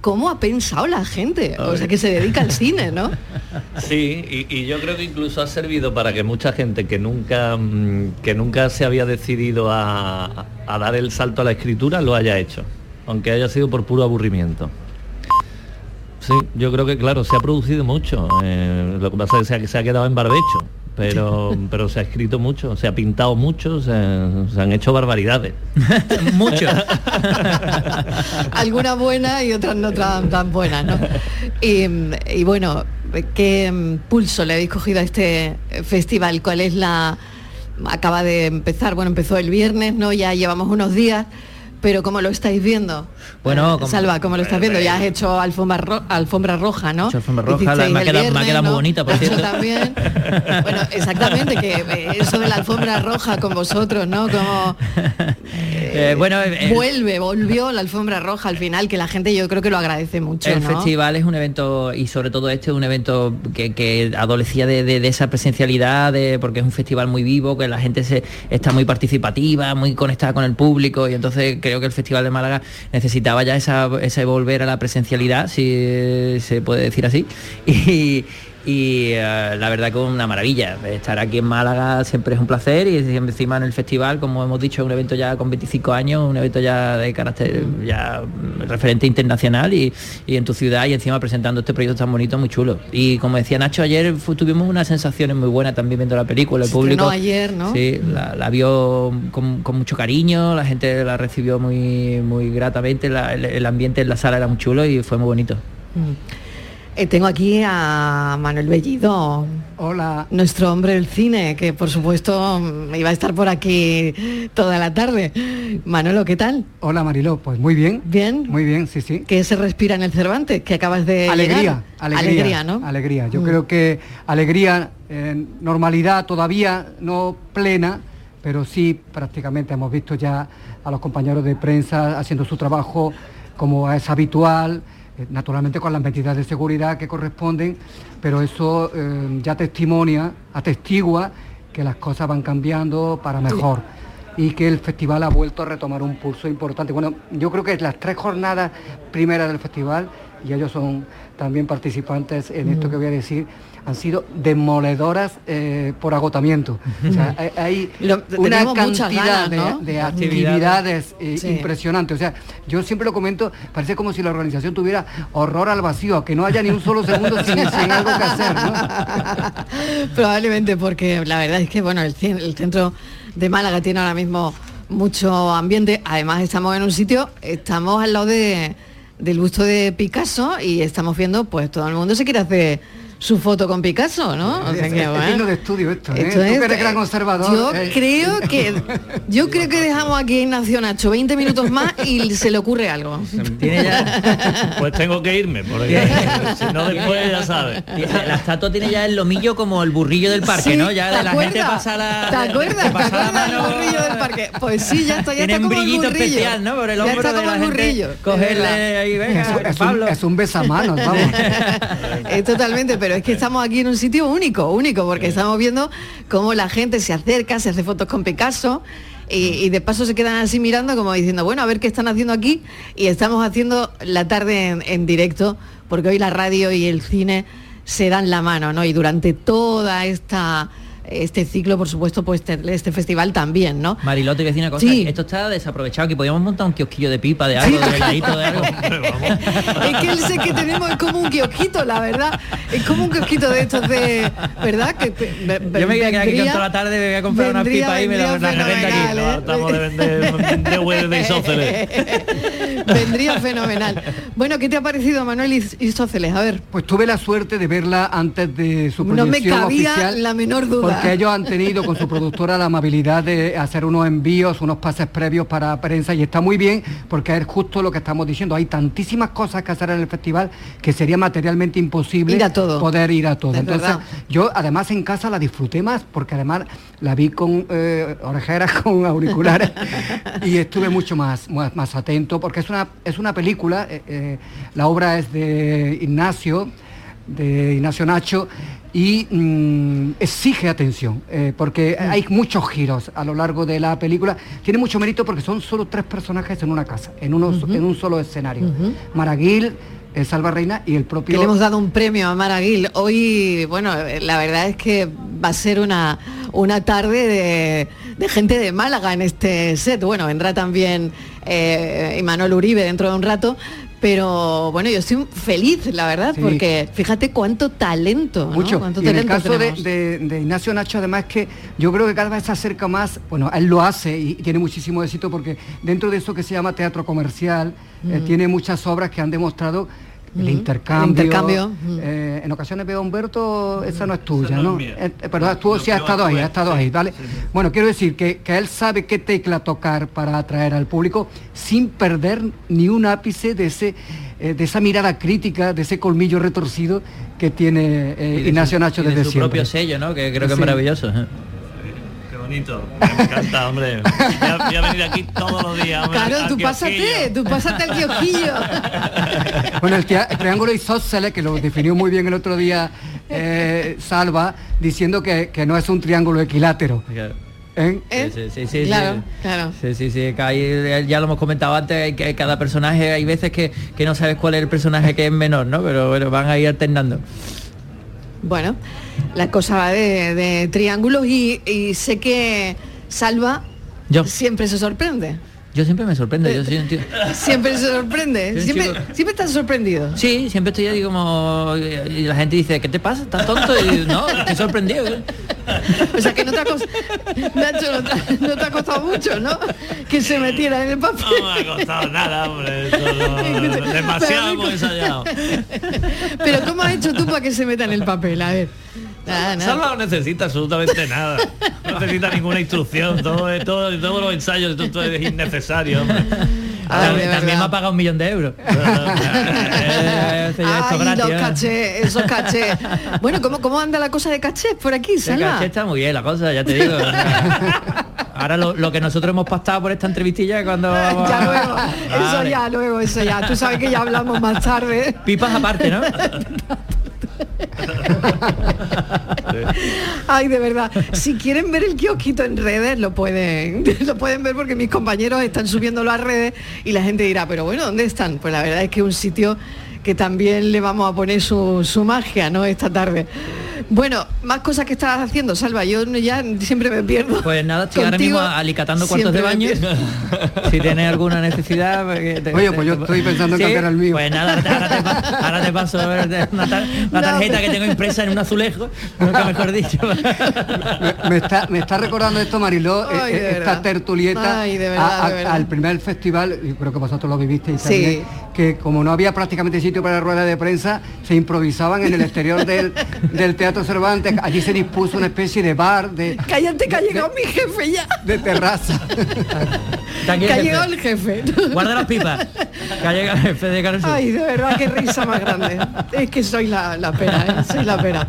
Speaker 1: ¿cómo ha pensado la gente? O sea, que se dedica al cine, ¿no?
Speaker 21: Sí, y, y yo creo que incluso ha servido para que mucha gente que nunca, mm, que nunca se había decidido a, a dar el salto a la escritura lo haya hecho. aunque haya sido por puro aburrimiento. Sí, yo creo que claro, se ha producido mucho. eh, lo que pasa es que se ha, se ha quedado en barbecho, pero, pero se ha escrito mucho, se ha pintado mucho, se, se han hecho barbaridades.
Speaker 22: mucho.
Speaker 1: Algunas buenas y otras no tan, tan buenas, ¿no? Y, y bueno, ¿qué pulso le habéis cogido a este festival? ¿Cuál es la... Acaba de empezar, bueno, empezó el viernes, ¿no? Ya llevamos unos días, pero ¿cómo lo estáis viendo?
Speaker 22: Bueno,
Speaker 1: Eh,
Speaker 22: como-
Speaker 1: Salva, ¿cómo lo estás viendo? Ya has hecho alfombra, ro- alfombra roja, ¿no?
Speaker 22: Hecho alfombra roja, la-
Speaker 1: Hicisteis
Speaker 22: me ha
Speaker 1: el
Speaker 22: quedado- me ha
Speaker 1: viernes,
Speaker 22: quedado muy
Speaker 1: ¿no?
Speaker 22: bonita, por
Speaker 1: Nacho
Speaker 22: cierto.
Speaker 1: también. Bueno, exactamente, que eh, eso de la alfombra roja con vosotros, ¿no? Como
Speaker 22: Eh, bueno, eh,
Speaker 1: vuelve, volvió la alfombra roja al final, que la gente yo creo que lo agradece mucho,
Speaker 22: El
Speaker 1: ¿no?
Speaker 22: festival es un evento, y sobre todo este es un evento que, que adolecía de, de- de esa presencialidad, de- porque es un festival muy vivo, que la gente se, está muy participativa, muy conectada con el público, y entonces creo que el Festival de Málaga necesitaba ya esa, ese volver a la presencialidad, si se puede decir así. Y, y, eh, la verdad que es una maravilla. Estar aquí en Málaga siempre es un placer y encima en el festival, como hemos dicho, es un evento ya con 25 años, un evento ya de carácter ya mm, referente internacional y, y en tu ciudad y encima presentando este proyecto tan bonito, muy chulo. Y como decía Nacho, ayer tuvimos unas sensaciones muy buenas también viendo la película, el público.
Speaker 1: estrenó ayer, ¿no?
Speaker 22: Sí, la, la vio con, con mucho cariño, la gente la recibió muy, muy gratamente, la- el, el ambiente en la sala era muy chulo y fue muy bonito.
Speaker 1: Eh, tengo aquí a Manuel Bellido.
Speaker 23: Hola.
Speaker 1: Nuestro hombre del cine, que por supuesto iba a estar por aquí toda la tarde. Manolo, ¿qué tal?
Speaker 23: Hola Mariló, pues muy bien.
Speaker 1: Bien.
Speaker 23: Muy bien, sí, sí.
Speaker 1: ¿Qué se respira en el Cervantes? Que acabas de
Speaker 23: alegría,
Speaker 1: llegar?
Speaker 23: alegría,
Speaker 1: Alegría, ¿no?
Speaker 23: Alegría. Yo
Speaker 1: Mm.
Speaker 23: creo que alegría, eh, normalidad todavía no plena, pero sí prácticamente hemos visto ya a los compañeros de prensa haciendo su trabajo como es habitual, naturalmente con las medidas de seguridad que corresponden, pero eso eh, ya testimonia, atestigua que las cosas van cambiando para mejor y que el festival ha vuelto a retomar un pulso importante. Bueno, yo creo que las tres jornadas primeras del festival, y ellos son también participantes en esto que voy a decir, han sido demoledoras eh, por agotamiento. O sea, hay,
Speaker 1: Lo-
Speaker 23: una cantidad
Speaker 1: ganas,
Speaker 23: de,
Speaker 1: ¿no?
Speaker 23: de
Speaker 1: Actividades.
Speaker 23: actividades eh,
Speaker 1: Sí.
Speaker 23: impresionantes. O sea, yo siempre lo comento, parece como si la organización tuviera horror al vacío, que no haya ni un solo segundo sin, sin algo que hacer. ¿no?
Speaker 1: Probablemente porque la verdad es que bueno, el, el centro de Málaga tiene ahora mismo mucho ambiente. Además estamos en un sitio, estamos al lado de, del busto de Picasso y estamos viendo, pues todo el mundo se quiere hacer su foto con Picasso, ¿no? O sea
Speaker 23: Es-
Speaker 1: que,
Speaker 23: es
Speaker 1: bueno.
Speaker 23: digno de estudio esto, ¿eh?
Speaker 1: Esto
Speaker 23: Tú
Speaker 1: es-
Speaker 23: que eres gran conservador.
Speaker 1: Yo
Speaker 23: eh.
Speaker 1: creo que yo creo que dejamos aquí a Ignacio Nacho 20 minutos más y se le ocurre algo.
Speaker 21: Pues tengo que irme, porque si no después ya sabes.
Speaker 22: La, estatua tiene ya el lomillo como el burrillo del parque,
Speaker 1: Sí,
Speaker 22: ¿no? Ya
Speaker 1: ¿te
Speaker 22: de la gente
Speaker 1: acuerdas?
Speaker 22: pasa la.
Speaker 1: ¿Te acuerdas? ¿Te acuerdas
Speaker 22: mano-
Speaker 1: burrillo del parque? Pues sí, ya está, ya
Speaker 22: Tiene
Speaker 1: está
Speaker 22: un
Speaker 1: como el
Speaker 22: brillito
Speaker 1: burrillo.
Speaker 22: especial, ¿no? Por el
Speaker 1: Ya
Speaker 22: hombro de la
Speaker 1: el burrillo,
Speaker 22: Cogerle ahí, venga,
Speaker 23: Es, un- es un,
Speaker 22: Pablo.
Speaker 23: es un besamanos, vamos.
Speaker 1: Es totalmente, pero es que estamos aquí en un sitio único, único, porque estamos viendo cómo la gente se acerca, se hace fotos con Picasso. Y, y de paso se quedan así mirando como diciendo, bueno, a ver qué están haciendo aquí. Y estamos haciendo la tarde en, en directo, porque hoy la radio y el cine se dan la mano, ¿no? Y durante toda esta este ciclo, por supuesto, pues este, este festival también, ¿no?
Speaker 22: Mariló, te voy a decir una cosa,
Speaker 1: Sí.
Speaker 22: esto está desaprovechado, que podíamos montar un kiosquillo de pipa de algo, de heladito de algo.
Speaker 1: Es que el set que tenemos es como un kiosquito, la verdad. Es como un kiosquito de estos de. ¿Verdad? Que,
Speaker 22: Yo me voy a quedar aquí toda la tarde, me voy a comprar una pipa y me la, la revendo aquí.
Speaker 1: fenomenal.
Speaker 21: Estamos de vender de huevos de isósceles.
Speaker 1: Vendría fenomenal. Bueno, ¿qué te ha parecido Manuel Is- Isóceles? A ver.
Speaker 23: Pues tuve la suerte de verla antes de su
Speaker 1: No me
Speaker 23: proyección
Speaker 1: cabía
Speaker 23: oficial.
Speaker 1: la menor duda.
Speaker 23: Porque ellos han tenido con su productora la amabilidad de hacer unos envíos, unos pases previos para prensa y está muy bien porque es justo lo que estamos diciendo. Hay tantísimas cosas que hacer en el festival que sería materialmente imposible
Speaker 1: Ir a todo.
Speaker 23: poder ir a todo.
Speaker 1: Es
Speaker 23: Entonces,
Speaker 1: verdad.
Speaker 23: yo además en casa la disfruté más porque además la vi con eh, orejeras, con auriculares y estuve mucho más, más, más atento porque es una, es una película, eh, eh, la obra es de Ignacio, de Ignacio Nacho y mm, exige atención eh, porque hay muchos giros a lo largo de la película. Tiene mucho mérito porque son solo tres personajes en una casa, en, unos, en un solo escenario.
Speaker 1: Ujú.
Speaker 23: Maraguil, eh, Salva Reina y el propio...
Speaker 1: Que le hemos dado un premio a Mara Gil. Hoy, bueno, la verdad es que va a ser una, una tarde de, de gente de Málaga en este set. Bueno, vendrá también eh, y Manuel Uribe dentro de un rato. Pero bueno, yo estoy feliz, la verdad,
Speaker 23: Sí.
Speaker 1: porque fíjate cuánto talento, ¿no?
Speaker 23: Mucho.
Speaker 1: Cuánto
Speaker 23: Y en el
Speaker 1: talento
Speaker 23: caso de, de- de Ignacio Nacho, además que yo creo que cada vez se acerca más, bueno, él lo hace y, y tiene muchísimo éxito porque dentro de eso que se llama teatro comercial, eh,
Speaker 1: Mm.
Speaker 23: tiene muchas obras que han demostrado el
Speaker 1: Mm.
Speaker 23: intercambio.
Speaker 1: El intercambio, mm.
Speaker 23: Eh, en ocasiones veo a Humberto, esa no es tuya,
Speaker 1: no
Speaker 23: ¿no?
Speaker 1: es mía.
Speaker 23: Eh, pero tú sí has estado ahí, has estado ahí, ¿vale? Bueno, quiero decir que, que él sabe qué tecla tocar para atraer al público sin perder ni un ápice de ese eh, de esa mirada crítica, de ese colmillo retorcido que tiene eh,
Speaker 22: Y de
Speaker 23: Ignacio
Speaker 22: su-
Speaker 23: Nacho
Speaker 22: y de
Speaker 23: desde
Speaker 22: su
Speaker 23: siempre.
Speaker 22: propio sello, ¿no? Que creo que es maravilloso. ¿Eh?
Speaker 21: Bonito. Me encanta, hombre. Voy a, voy a venir aquí todos los días. hombre,
Speaker 1: Claro, tú
Speaker 21: kiosquillo.
Speaker 1: pásate, tú pásate al kiosquillo.
Speaker 23: Bueno, el, el triángulo isósceles, que lo definió muy bien el otro día eh, Salva, diciendo que, que no es un triángulo equilátero. ¿Eh?
Speaker 22: Sí, sí, sí, sí,
Speaker 1: Claro,
Speaker 22: sí.
Speaker 1: claro.
Speaker 22: Sí, sí, sí, que hay- eh, ya lo hemos comentado antes, que cada personaje, hay veces que, que no sabes cuál es el personaje que es menor, ¿no? Pero bueno, van a ir alternando.
Speaker 1: Bueno, la cosa va de, de triángulos y, y sé que Salva
Speaker 22: Yo.
Speaker 1: siempre se sorprende.
Speaker 22: Yo siempre me sorprendo, yo soy un tío-
Speaker 1: Siempre se sorprende. Siempre,
Speaker 22: chico.
Speaker 1: siempre estás sorprendido.
Speaker 22: Sí, siempre estoy ahí como... Y la gente dice, ¿qué te pasa? ¿Estás tonto? Y no, estoy sorprendido.
Speaker 1: O sea que no te ha costado, Nacho, no te, ha- no te ha costado mucho, ¿no? Que se metiera en el papel.
Speaker 21: No me ha costado nada, hombre. Eso no- demasiado hemos ensayado.
Speaker 1: Pero ¿cómo has hecho tú para que se meta en el papel? A ver. Nada, nada.
Speaker 21: Salva no necesita absolutamente nada. No necesita ninguna instrucción. Todo, todo, todos los ensayos, todo, todo es innecesario. hombre.
Speaker 22: también, también me ha pagado un millón de euros. Eh,
Speaker 1: Ay,
Speaker 22: gratis,
Speaker 1: los
Speaker 22: ¿eh?
Speaker 1: cachés, esos cachés. Bueno, ¿cómo, ¿cómo anda la cosa de cachés por aquí, Salva?
Speaker 22: caché está muy bien la cosa, ya te digo. Ahora lo, lo que nosotros hemos pactado por esta entrevistilla cuando vamos
Speaker 1: Ya
Speaker 22: a-
Speaker 1: luego, eso
Speaker 22: Vale.
Speaker 1: ya, luego, eso ya. Tú sabes que ya hablamos más tarde.
Speaker 22: Pipas aparte, ¿no?
Speaker 1: Ay, de verdad. Si quieren ver el kiosquito en redes, lo pueden, lo pueden ver porque mis compañeros están subiéndolo a redes y la gente dirá, pero bueno, ¿dónde están? Pues la verdad es que un sitio que también le vamos a poner su, su magia, ¿no? Esta tarde. Bueno, más cosas que estabas haciendo, Salva. Yo no- ya siempre me pierdo.
Speaker 22: Pues nada, estoy ahora mismo alicatando cuartos de baño. si tienes alguna necesidad. porque te-
Speaker 23: Oye, pues yo estoy pensando en
Speaker 22: ¿Sí?
Speaker 23: cambiar el mío.
Speaker 22: Pues nada, ahora te, ahora te pa- ahora te paso una, tar- una
Speaker 1: No,
Speaker 22: tarjeta que tengo impresa en un azulejo, nunca mejor dicho.
Speaker 23: me, está, me está recordando esto, Mariló,
Speaker 1: Ay, de verdad.
Speaker 23: esta tertulieta
Speaker 1: Ay, de verdad,
Speaker 23: a- a-
Speaker 1: de verdad.
Speaker 23: al primer festival, creo que vosotros lo vivisteis
Speaker 1: Sí.
Speaker 23: también, que como no había prácticamente sitio para rueda de prensa, se improvisaban en el exterior del, del Teatro Cervantes. Allí se dispuso una especie de bar, de,
Speaker 1: Cállate que ha llegado mi jefe ya.
Speaker 23: de terraza.
Speaker 1: Que
Speaker 22: el
Speaker 1: ha
Speaker 22: jefe.
Speaker 1: llegado el jefe.
Speaker 22: Guarda las pipas. Que ha llegado el jefe de Sur.
Speaker 1: Ay, de verdad, qué risa más grande. Es que soy la, la pera, ¿eh? soy la pera.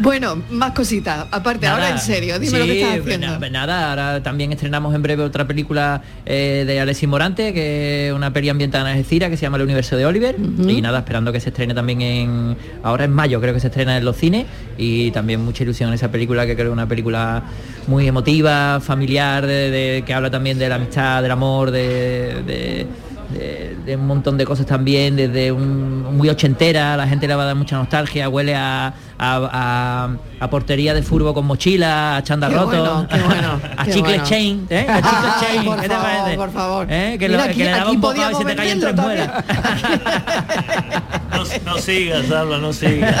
Speaker 1: Bueno, más cositas. Aparte, ahora en serio, dime lo que estás
Speaker 22: pues
Speaker 1: haciendo.
Speaker 22: na- nada, ahora también estrenamos en breve otra película eh, de Alexis Morante, que es una peli ambientada en Algeciras, que se llama El universo de Oliver. Y nada, esperando que se estrene también en. Ahora en mayo, creo que se estrena en los cines. Y también mucha ilusión en esa película, que creo que es una película muy emotiva, familiar, de, de- que habla también de la amistad, del amor, de- de de, de un montón de cosas también, desde un muy ochentera, la gente le va a dar mucha nostalgia, huele a, a, a- a portería de furbo con mochila, a chanda roto,
Speaker 1: bueno, bueno,
Speaker 22: a chicle
Speaker 1: bueno.
Speaker 22: chain, ¿eh? A chicle
Speaker 1: Ay,
Speaker 22: chain,
Speaker 1: por
Speaker 22: ¿qué te
Speaker 1: favor,
Speaker 22: parece?
Speaker 1: por favor.
Speaker 22: ¿Eh? Que, lo-
Speaker 1: aquí-
Speaker 22: que le daba un bocado y se te caían tres muelas.
Speaker 21: No, no sigas, Salva, no sigas.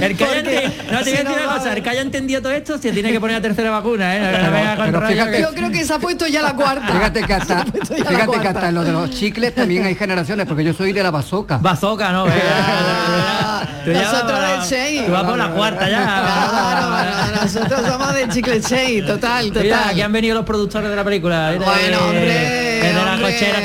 Speaker 22: El que haya no te voy a decir una cosa, el que haya entendido todo esto se tiene que poner la tercera vacuna, ¿eh?
Speaker 23: Pero fíjate-
Speaker 1: Yo creo que se ha puesto ya la cuarta.
Speaker 23: Fíjate que hasta, fíjate que hasta en lo de los chicles también hay generaciones, porque yo soy de la bazooka.
Speaker 22: Bazooka, ¿no? Tú ya
Speaker 1: Nosotros
Speaker 22: vas-
Speaker 1: del Shea.
Speaker 22: Tú vas por la cuarta ya.
Speaker 1: Claro, nosotros somos de chicle Chey, total,
Speaker 22: Mira,
Speaker 1: total.
Speaker 22: aquí han venido los productores de la película. Mira,
Speaker 1: Bueno,
Speaker 22: eh,
Speaker 1: hombre,
Speaker 22: la cochera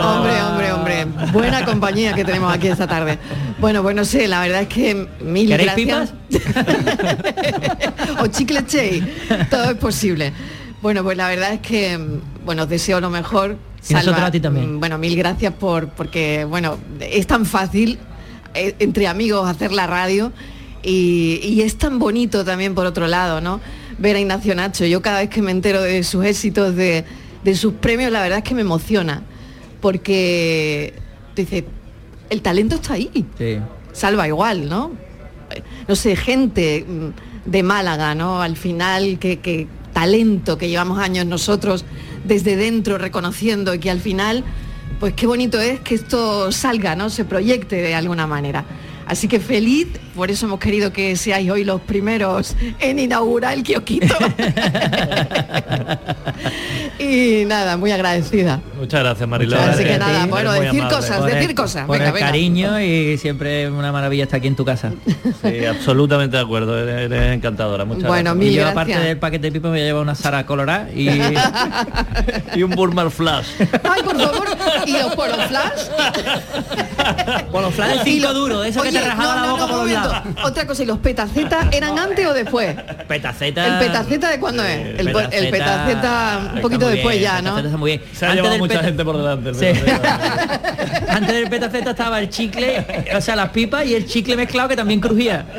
Speaker 1: hombre, hombre, hombre. Buena compañía que tenemos aquí esta tarde. Bueno, pues no sé, la verdad es que mil
Speaker 22: ¿Queréis
Speaker 1: gracias. o chicle Chey, todo es posible. Bueno, pues la verdad es que, bueno, os deseo lo mejor.
Speaker 22: Nosotros a ti también.
Speaker 1: mm, Bueno, mil gracias por, porque, bueno, es tan fácil eh, entre amigos hacer la radio y, y es tan bonito también por otro lado, ¿no? Ver a Ignacio Nacho. Yo cada vez que me entero de sus éxitos, de, de sus premios, la verdad es que me emociona. Porque dice, el talento está ahí.
Speaker 22: Sí.
Speaker 1: Salva igual, ¿no? No sé, gente de Málaga, ¿no? Al final, que, que talento que llevamos años nosotros desde dentro reconociendo y que al final, pues qué bonito es que esto salga, ¿no? Se proyecte de alguna manera. Así que feliz, por eso hemos querido que seáis hoy los primeros en inaugurar el kiosquito. y nada, muy agradecida.
Speaker 21: Muchas gracias, Mariló.
Speaker 1: Así que nada, bueno, decir
Speaker 21: amable.
Speaker 1: cosas,
Speaker 22: Por el-
Speaker 1: decir cosas.
Speaker 22: Por
Speaker 1: Venga,
Speaker 22: el
Speaker 1: venga.
Speaker 22: cariño y siempre una maravilla estar aquí en tu casa.
Speaker 21: Sí, absolutamente de acuerdo, eres, eres encantadora. Muchas
Speaker 1: Bueno,
Speaker 21: gracias.
Speaker 1: mil
Speaker 22: y yo
Speaker 1: gracias.
Speaker 22: aparte del paquete de pipa me voy a llevar una Sara Colorada y,
Speaker 21: y un Burman Flash.
Speaker 1: Ay, por favor, y los polos flash.
Speaker 22: Por los flash duros, de eso que te
Speaker 1: Oye,
Speaker 22: rajaba
Speaker 1: no,
Speaker 22: la
Speaker 1: no,
Speaker 22: boca
Speaker 1: no,
Speaker 22: por
Speaker 1: un
Speaker 22: lados.
Speaker 1: Otra cosa, ¿y los petacetas eran antes o después?
Speaker 22: Petaceta.
Speaker 1: ¿El petaceta de cuándo es? El, el
Speaker 22: Petaceta-
Speaker 1: un poquito después ya, ¿no?
Speaker 22: petaceta está muy bien.
Speaker 21: Se ha llevado
Speaker 22: del
Speaker 21: mucha
Speaker 22: peta-
Speaker 21: gente por delante.
Speaker 22: Sí. Antes del petaceta estaba el chicle, o sea, las pipas y el chicle mezclado que también crujía.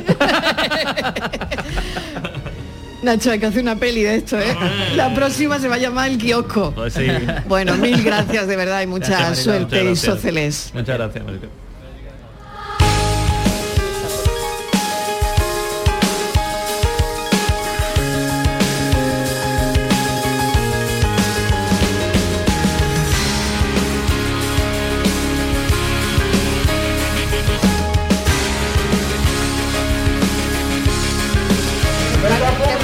Speaker 1: Nacho, hay que hacer una peli de esto, ¿eh? La próxima se va a llamar El Kiosco.
Speaker 21: Pues sí.
Speaker 1: Bueno, mil gracias de verdad y mucha
Speaker 21: Gracias,
Speaker 1: suerte y
Speaker 21: muchas gracias.
Speaker 1: sóceles.
Speaker 21: Muchas gracias.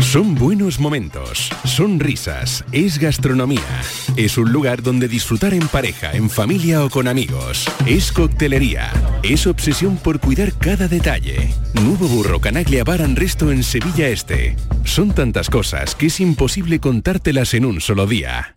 Speaker 24: Son buenos momentos, son risas, es gastronomía. Es un lugar donde disfrutar en pareja, en familia o con amigos. Es coctelería, es obsesión por cuidar cada detalle. Nuevo Burro Canaglia Bar and Resto en Sevilla Este. Son tantas cosas que es imposible contártelas en un solo día.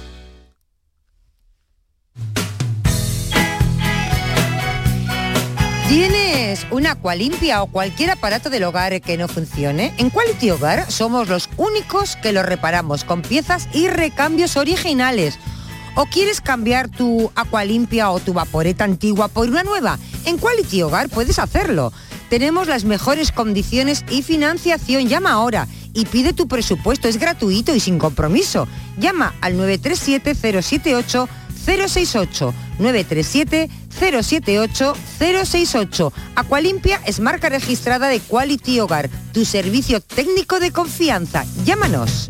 Speaker 18: ¿Tienes una Aqualimpia o cualquier aparato del hogar que no funcione? En Quality Hogar somos los únicos que lo reparamos con piezas y recambios originales. ¿O quieres cambiar tu Aqualimpia o tu vaporeta antigua por una nueva? En Quality Hogar puedes hacerlo. Tenemos las mejores condiciones y financiación. Llama ahora y pide tu presupuesto. Es gratuito y sin compromiso. Llama al 937-078 068 937 078 068. Aqualimpia es marca registrada de Quality Hogar, tu servicio técnico de confianza. Llámanos.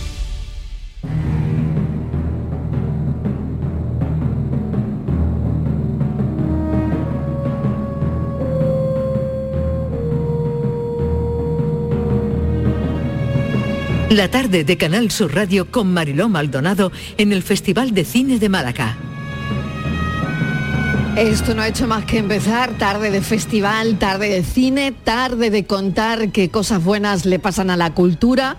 Speaker 2: La tarde de Canal Sur Radio con Mariló Maldonado en el Festival de Cine de Málaga.
Speaker 1: Esto no ha hecho más que empezar, tarde de festival, tarde de cine, tarde de contar qué cosas buenas le pasan a la cultura,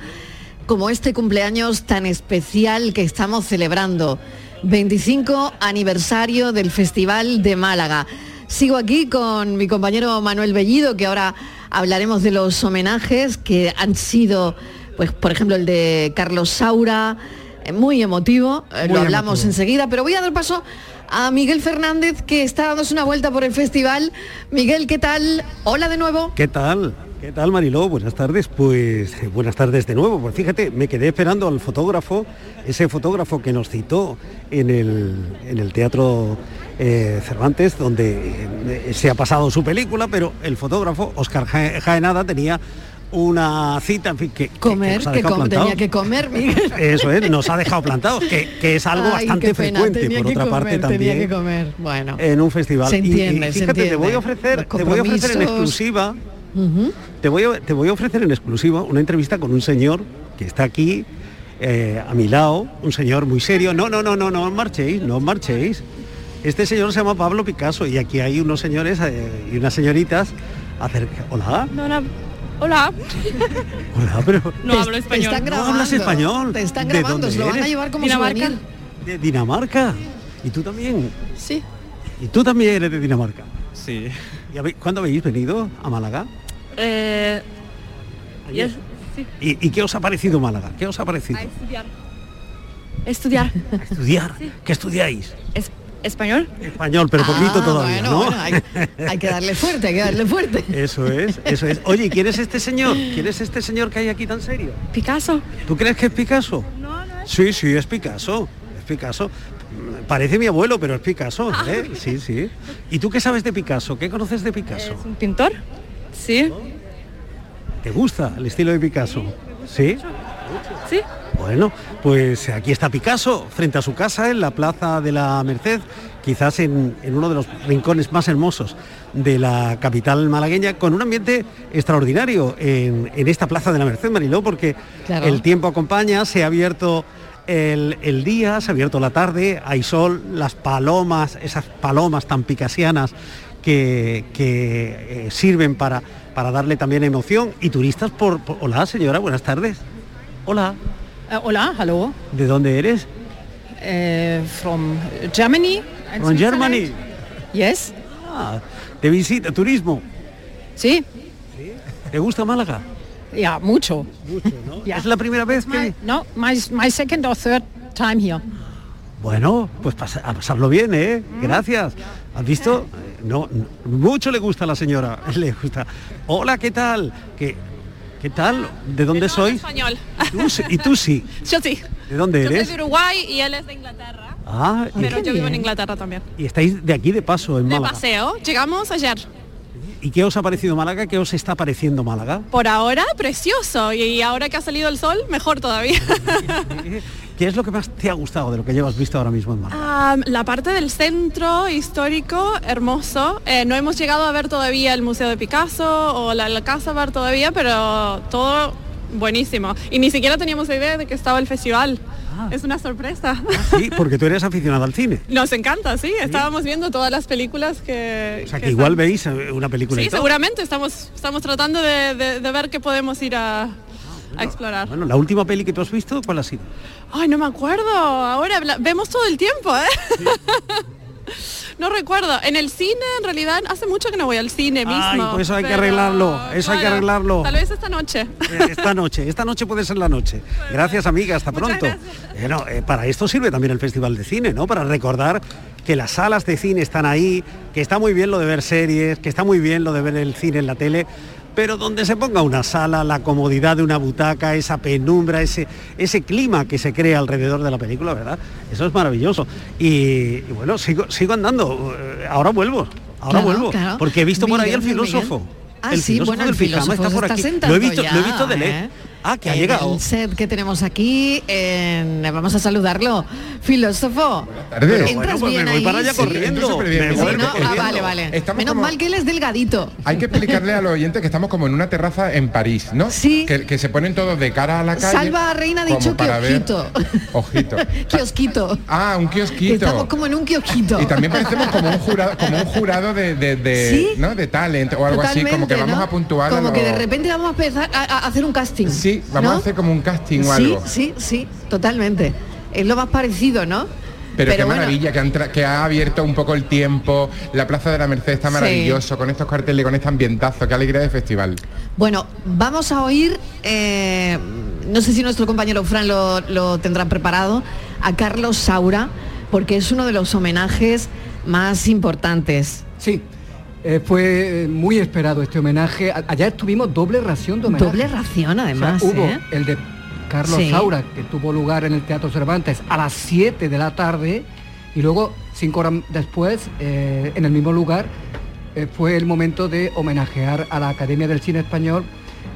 Speaker 1: como este cumpleaños tan especial que estamos celebrando, 25 aniversario del Festival de Málaga. Sigo aquí con mi compañero Manuel Bellido, que ahora hablaremos de los homenajes que han sido pues por ejemplo el de Carlos Saura, eh, muy emotivo, eh,
Speaker 12: Muy
Speaker 1: lo hablamos
Speaker 12: emotivo.
Speaker 1: enseguida, pero voy a dar paso a Miguel Fernández que está dándose una vuelta por el festival. Miguel, ¿qué tal? Hola de nuevo.
Speaker 12: ¿Qué tal? ¿Qué tal, Mariló? Buenas tardes. Pues eh, buenas tardes de nuevo. Pues fíjate, me quedé esperando al fotógrafo, ese fotógrafo que nos citó en el, en el Teatro eh, Cervantes, donde eh, se ha pasado su película, pero el fotógrafo, Oscar Ja- Jaenada, tenía una cita, en fin, que, que- que
Speaker 1: Comer, que, com-
Speaker 12: plantados.
Speaker 1: tenía que comer, Miguel.
Speaker 12: Eso es, nos ha dejado plantados, que, que es algo
Speaker 1: Ay,
Speaker 12: bastante
Speaker 1: pena,
Speaker 12: frecuente, por
Speaker 1: que
Speaker 12: otra
Speaker 1: comer,
Speaker 12: parte
Speaker 1: Tenía
Speaker 12: también
Speaker 1: que comer, bueno.
Speaker 12: en un festival.
Speaker 1: Se
Speaker 12: Y- y
Speaker 1: entiende, se
Speaker 12: fíjate, te voy a ofrecer, te voy a ofrecer en exclusiva, te voy, a, te voy a ofrecer en exclusiva una entrevista con un señor que está aquí eh, a mi lado, un señor muy serio. No, no, no, no, no os marchéis, no os marchéis. Este señor se llama Pablo Picasso y aquí hay unos señores eh, y unas señoritas acerca. Hola,
Speaker 25: Hola.
Speaker 12: hola, pero
Speaker 25: No hablo español.
Speaker 1: Te están
Speaker 12: no
Speaker 1: grabando.
Speaker 12: hablas español.
Speaker 1: Te están
Speaker 12: ¿De
Speaker 1: grabando,
Speaker 12: dónde
Speaker 1: se lo van a
Speaker 12: eres?
Speaker 1: llevar como
Speaker 25: Dinamarca.
Speaker 1: souvenir.
Speaker 12: de Dinamarca. ¿Y tú también?
Speaker 25: Sí.
Speaker 12: ¿Y tú también eres de Dinamarca?
Speaker 25: Sí.
Speaker 12: ¿Y habe- ¿Cuándo habéis venido a Málaga?
Speaker 25: Eh, yes, sí.
Speaker 12: ¿Y, y qué os ha parecido Málaga? ¿Qué os ha parecido?
Speaker 25: A estudiar. Estudiar.
Speaker 12: Estudiar. ¿Qué estudiáis?
Speaker 25: Es, ¿Español?
Speaker 12: Español, pero poquito
Speaker 1: Ah,
Speaker 12: todavía,
Speaker 1: bueno,
Speaker 12: ¿no?
Speaker 1: bueno, hay, hay que darle fuerte, hay que darle fuerte.
Speaker 12: Eso es, eso es. Oye, ¿quién es este señor? ¿Quién es este señor que hay aquí tan serio?
Speaker 25: Picasso.
Speaker 12: ¿Tú crees que es Picasso? No, no es. Sí, sí, es Picasso. Es Picasso. Parece mi abuelo, pero es Picasso.
Speaker 25: Ah,
Speaker 12: ¿eh? Sí, sí. ¿Y tú qué sabes de Picasso? ¿Qué conoces de Picasso?
Speaker 25: ¿Es un pintor? Sí.
Speaker 12: ¿Te gusta el estilo de Picasso? ¿Sí?
Speaker 25: Sí.
Speaker 12: Bueno, pues aquí está Picasso, frente a su casa, en la Plaza de la Merced, quizás en, en uno de los rincones más hermosos de la capital malagueña, con un ambiente extraordinario en, en esta Plaza de la Merced, Mariló, porque
Speaker 1: Claro.
Speaker 12: el tiempo acompaña, se ha abierto el, el día, se ha abierto la tarde, hay sol, las palomas, esas palomas tan picasianas que, que, eh, sirven para, para darle también emoción, y turistas por, por- Hola, señora, buenas tardes. Hola.
Speaker 26: Uh, hola, hallo.
Speaker 12: ¿De dónde eres?
Speaker 26: Uh, from Germany.
Speaker 12: From. Germany.
Speaker 26: Yes.
Speaker 12: Ah, de visita, turismo.
Speaker 26: Sí.
Speaker 12: ¿Te gusta Málaga?
Speaker 26: Ja, mucho.
Speaker 12: Mucho, ¿no?
Speaker 26: Ja.
Speaker 12: ¿Es la primera vez que...?
Speaker 26: My, no, my, my second or third time here.
Speaker 12: Bueno, pues a pasarlo bien, ¿eh? Gracias. ¿Has visto? Eh, No, no, mucho le gusta a la señora. Le gusta. Hola, ¿qué tal? ¿Qué, qué tal? ¿De dónde sois?
Speaker 25: Español.
Speaker 12: ¿Y tú, sí- y tú sí.
Speaker 25: Yo sí.
Speaker 12: ¿De dónde
Speaker 25: Yo soy
Speaker 12: eres?
Speaker 25: de Uruguay y él es de Inglaterra.
Speaker 12: Ah,
Speaker 25: Pero yo vivo en Inglaterra también.
Speaker 12: y estáis de aquí de paso en
Speaker 25: De
Speaker 12: Málaga.
Speaker 25: paseo. Llegamos ayer.
Speaker 12: ¿Y qué os ha parecido Málaga? ¿Qué os está pareciendo Málaga?
Speaker 25: Por ahora, precioso. Y ahora que ha salido el sol, mejor todavía.
Speaker 12: ¿Qué es lo que más te ha gustado de lo que llevas visto ahora mismo en Málaga?
Speaker 25: Ah, la parte del centro histórico, hermoso. Eh, no hemos llegado a ver todavía el Museo de Picasso o la, la Casa Bar todavía, pero todo buenísimo. Y ni siquiera teníamos idea de que estaba el festival. Es una sorpresa.
Speaker 12: Sí, porque tú eres aficionado al cine.
Speaker 25: Nos encanta, sí. Estábamos viendo todas las películas que...
Speaker 12: O sea,
Speaker 25: que
Speaker 12: que igual veis eh, una película
Speaker 25: Sí,
Speaker 12: y
Speaker 25: seguramente. Estamos, estamos tratando de, de- de ver qué podemos ir a, a explorar.
Speaker 12: Bueno, la última peli que tú has visto, ¿cuál ha sido?
Speaker 25: Ay, no me acuerdo. Ahora vemos todo el tiempo, ¿eh? No recuerdo. En el cine, en realidad, hace mucho que no voy al cine mismo.
Speaker 12: Ay, pues eso hay que arreglarlo, eso hay que arreglarlo.
Speaker 25: Tal vez esta noche.
Speaker 12: Eh, Esta noche, esta noche puede ser la noche. Gracias amiga, hasta pronto. Eh, no, eh, para esto sirve también el Festival de Cine, ¿no? Para recordar que las salas de cine están ahí, que está muy bien lo de ver series, que está muy bien lo de ver el cine en la tele, pero donde se ponga una sala, la comodidad de una butaca, esa penumbra, ese, ese clima que se crea alrededor de la película, ¿verdad? Eso es maravilloso. Y, y bueno, sigo, sigo andando, eh, ahora vuelvo, ahora
Speaker 1: Claro,
Speaker 12: vuelvo,
Speaker 1: claro.
Speaker 12: porque he visto por ahí al filósofo.
Speaker 1: Ah,
Speaker 12: el
Speaker 1: sí,
Speaker 12: filósofo
Speaker 1: bueno, el filósofo
Speaker 12: está por aquí. Lo he visto, lo he visto de
Speaker 1: ¿eh?
Speaker 12: Ah, que ha
Speaker 1: En
Speaker 12: llegado.
Speaker 1: El set que tenemos aquí, en- vamos a saludarlo. Filósofo.
Speaker 27: tardes.
Speaker 1: Entras
Speaker 12: Bueno, pues
Speaker 1: bien
Speaker 12: me voy
Speaker 1: ahí,
Speaker 12: para allá
Speaker 1: sí.
Speaker 12: corriendo.
Speaker 27: Entro súper bien,
Speaker 12: Me
Speaker 27: me
Speaker 12: voy
Speaker 27: voy
Speaker 1: Sí, ¿no? Ah, vale, vale.
Speaker 27: Estamos
Speaker 1: Menos
Speaker 27: como-
Speaker 1: mal que él es delgadito.
Speaker 27: Hay que explicarle a los oyentes que estamos como en una terraza en París, ¿no?
Speaker 1: Sí.
Speaker 27: Que, que se ponen todos de cara a la calle.
Speaker 1: Salva Reina ha dicho que
Speaker 27: para ver-
Speaker 1: ojito.
Speaker 27: Ojito.
Speaker 1: Kiosquito.
Speaker 27: Ah, un
Speaker 1: Que
Speaker 27: kiosquito.
Speaker 1: Estamos como en un kiosquito.
Speaker 27: Y también parecemos como un jurado, como un jurado de, de, de-
Speaker 1: ¿Sí?
Speaker 27: ¿no? de talent o algo así, como que vamos
Speaker 1: ¿no?
Speaker 27: a puntuar a
Speaker 1: Como que de repente vamos a empezar a, a hacer un casting.
Speaker 27: Sí, vamos
Speaker 1: ¿no?
Speaker 27: a hacer como un casting o
Speaker 1: Sí,
Speaker 27: algo.
Speaker 1: sí, sí, totalmente. Es lo más parecido, ¿no?
Speaker 27: Pero, qué
Speaker 1: bueno,
Speaker 27: maravilla, que, ha entra- que ha abierto un poco el tiempo, la Plaza de la Merced está
Speaker 1: Sí.
Speaker 27: maravilloso, con estos carteles, con este ambientazo, qué alegría de festival.
Speaker 1: Bueno, vamos a oír, eh, no sé si nuestro compañero Fran lo, lo tendrá preparado, a Carlos Saura, porque es uno de los homenajes más importantes.
Speaker 23: Sí, eh, fue muy esperado este homenaje. Allá tuvimos doble ración de homenaje.
Speaker 1: Doble ración,
Speaker 23: O sea,
Speaker 1: además.
Speaker 23: hubo
Speaker 1: ¿eh?
Speaker 23: el de Carlos
Speaker 1: Sí.
Speaker 23: Saura, que tuvo lugar en el Teatro Cervantes a las 7 de la tarde, y luego, cinco horas después, eh, en el mismo lugar, eh, fue el momento de homenajear a la Academia del Cine Español,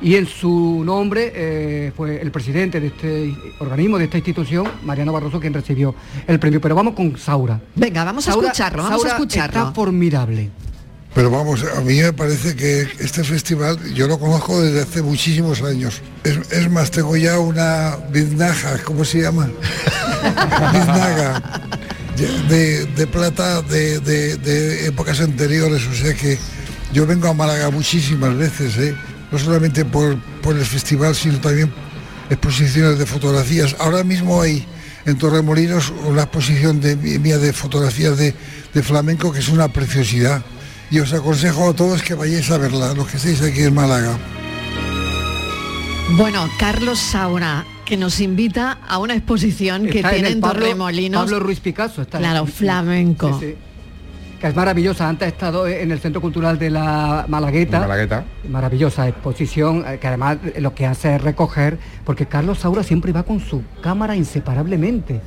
Speaker 23: y en su nombre eh, fue el presidente de este organismo, de esta institución, Mariano Barroso, quien recibió el premio. Pero vamos con Saura.
Speaker 1: Venga, vamos a escucharlo, vamos
Speaker 23: Saura
Speaker 1: a escucharlo.
Speaker 23: Está formidable.
Speaker 28: Pero vamos, a mí me parece que este festival yo lo conozco desde hace muchísimos años. Es, es más, tengo ya una biznaga, ¿cómo se llama? biznaga de, de plata de, de- de épocas anteriores. O sea que yo vengo a Málaga muchísimas veces, ¿eh? no solamente por, por el festival, sino también exposiciones de fotografías. Ahora mismo hay en Torremolinos una exposición de, mía de fotografías de, de flamenco que es una preciosidad. Y os aconsejo a todos que vayáis a verla, los que estéis aquí en Málaga.
Speaker 1: Bueno, Carlos Saura, que nos invita a una exposición que tiene en
Speaker 23: Pablo-
Speaker 1: Torremolinos.
Speaker 23: Pablo Ruiz Picasso está
Speaker 1: Claro,
Speaker 23: en-
Speaker 1: flamenco.
Speaker 23: Sí, sí. Que es maravillosa. Antes ha estado en el Centro Cultural de la Malagueta.
Speaker 27: Malagueta.
Speaker 23: Maravillosa exposición, eh, que además lo que hace es recoger, porque Carlos Saura siempre va con su cámara inseparablemente.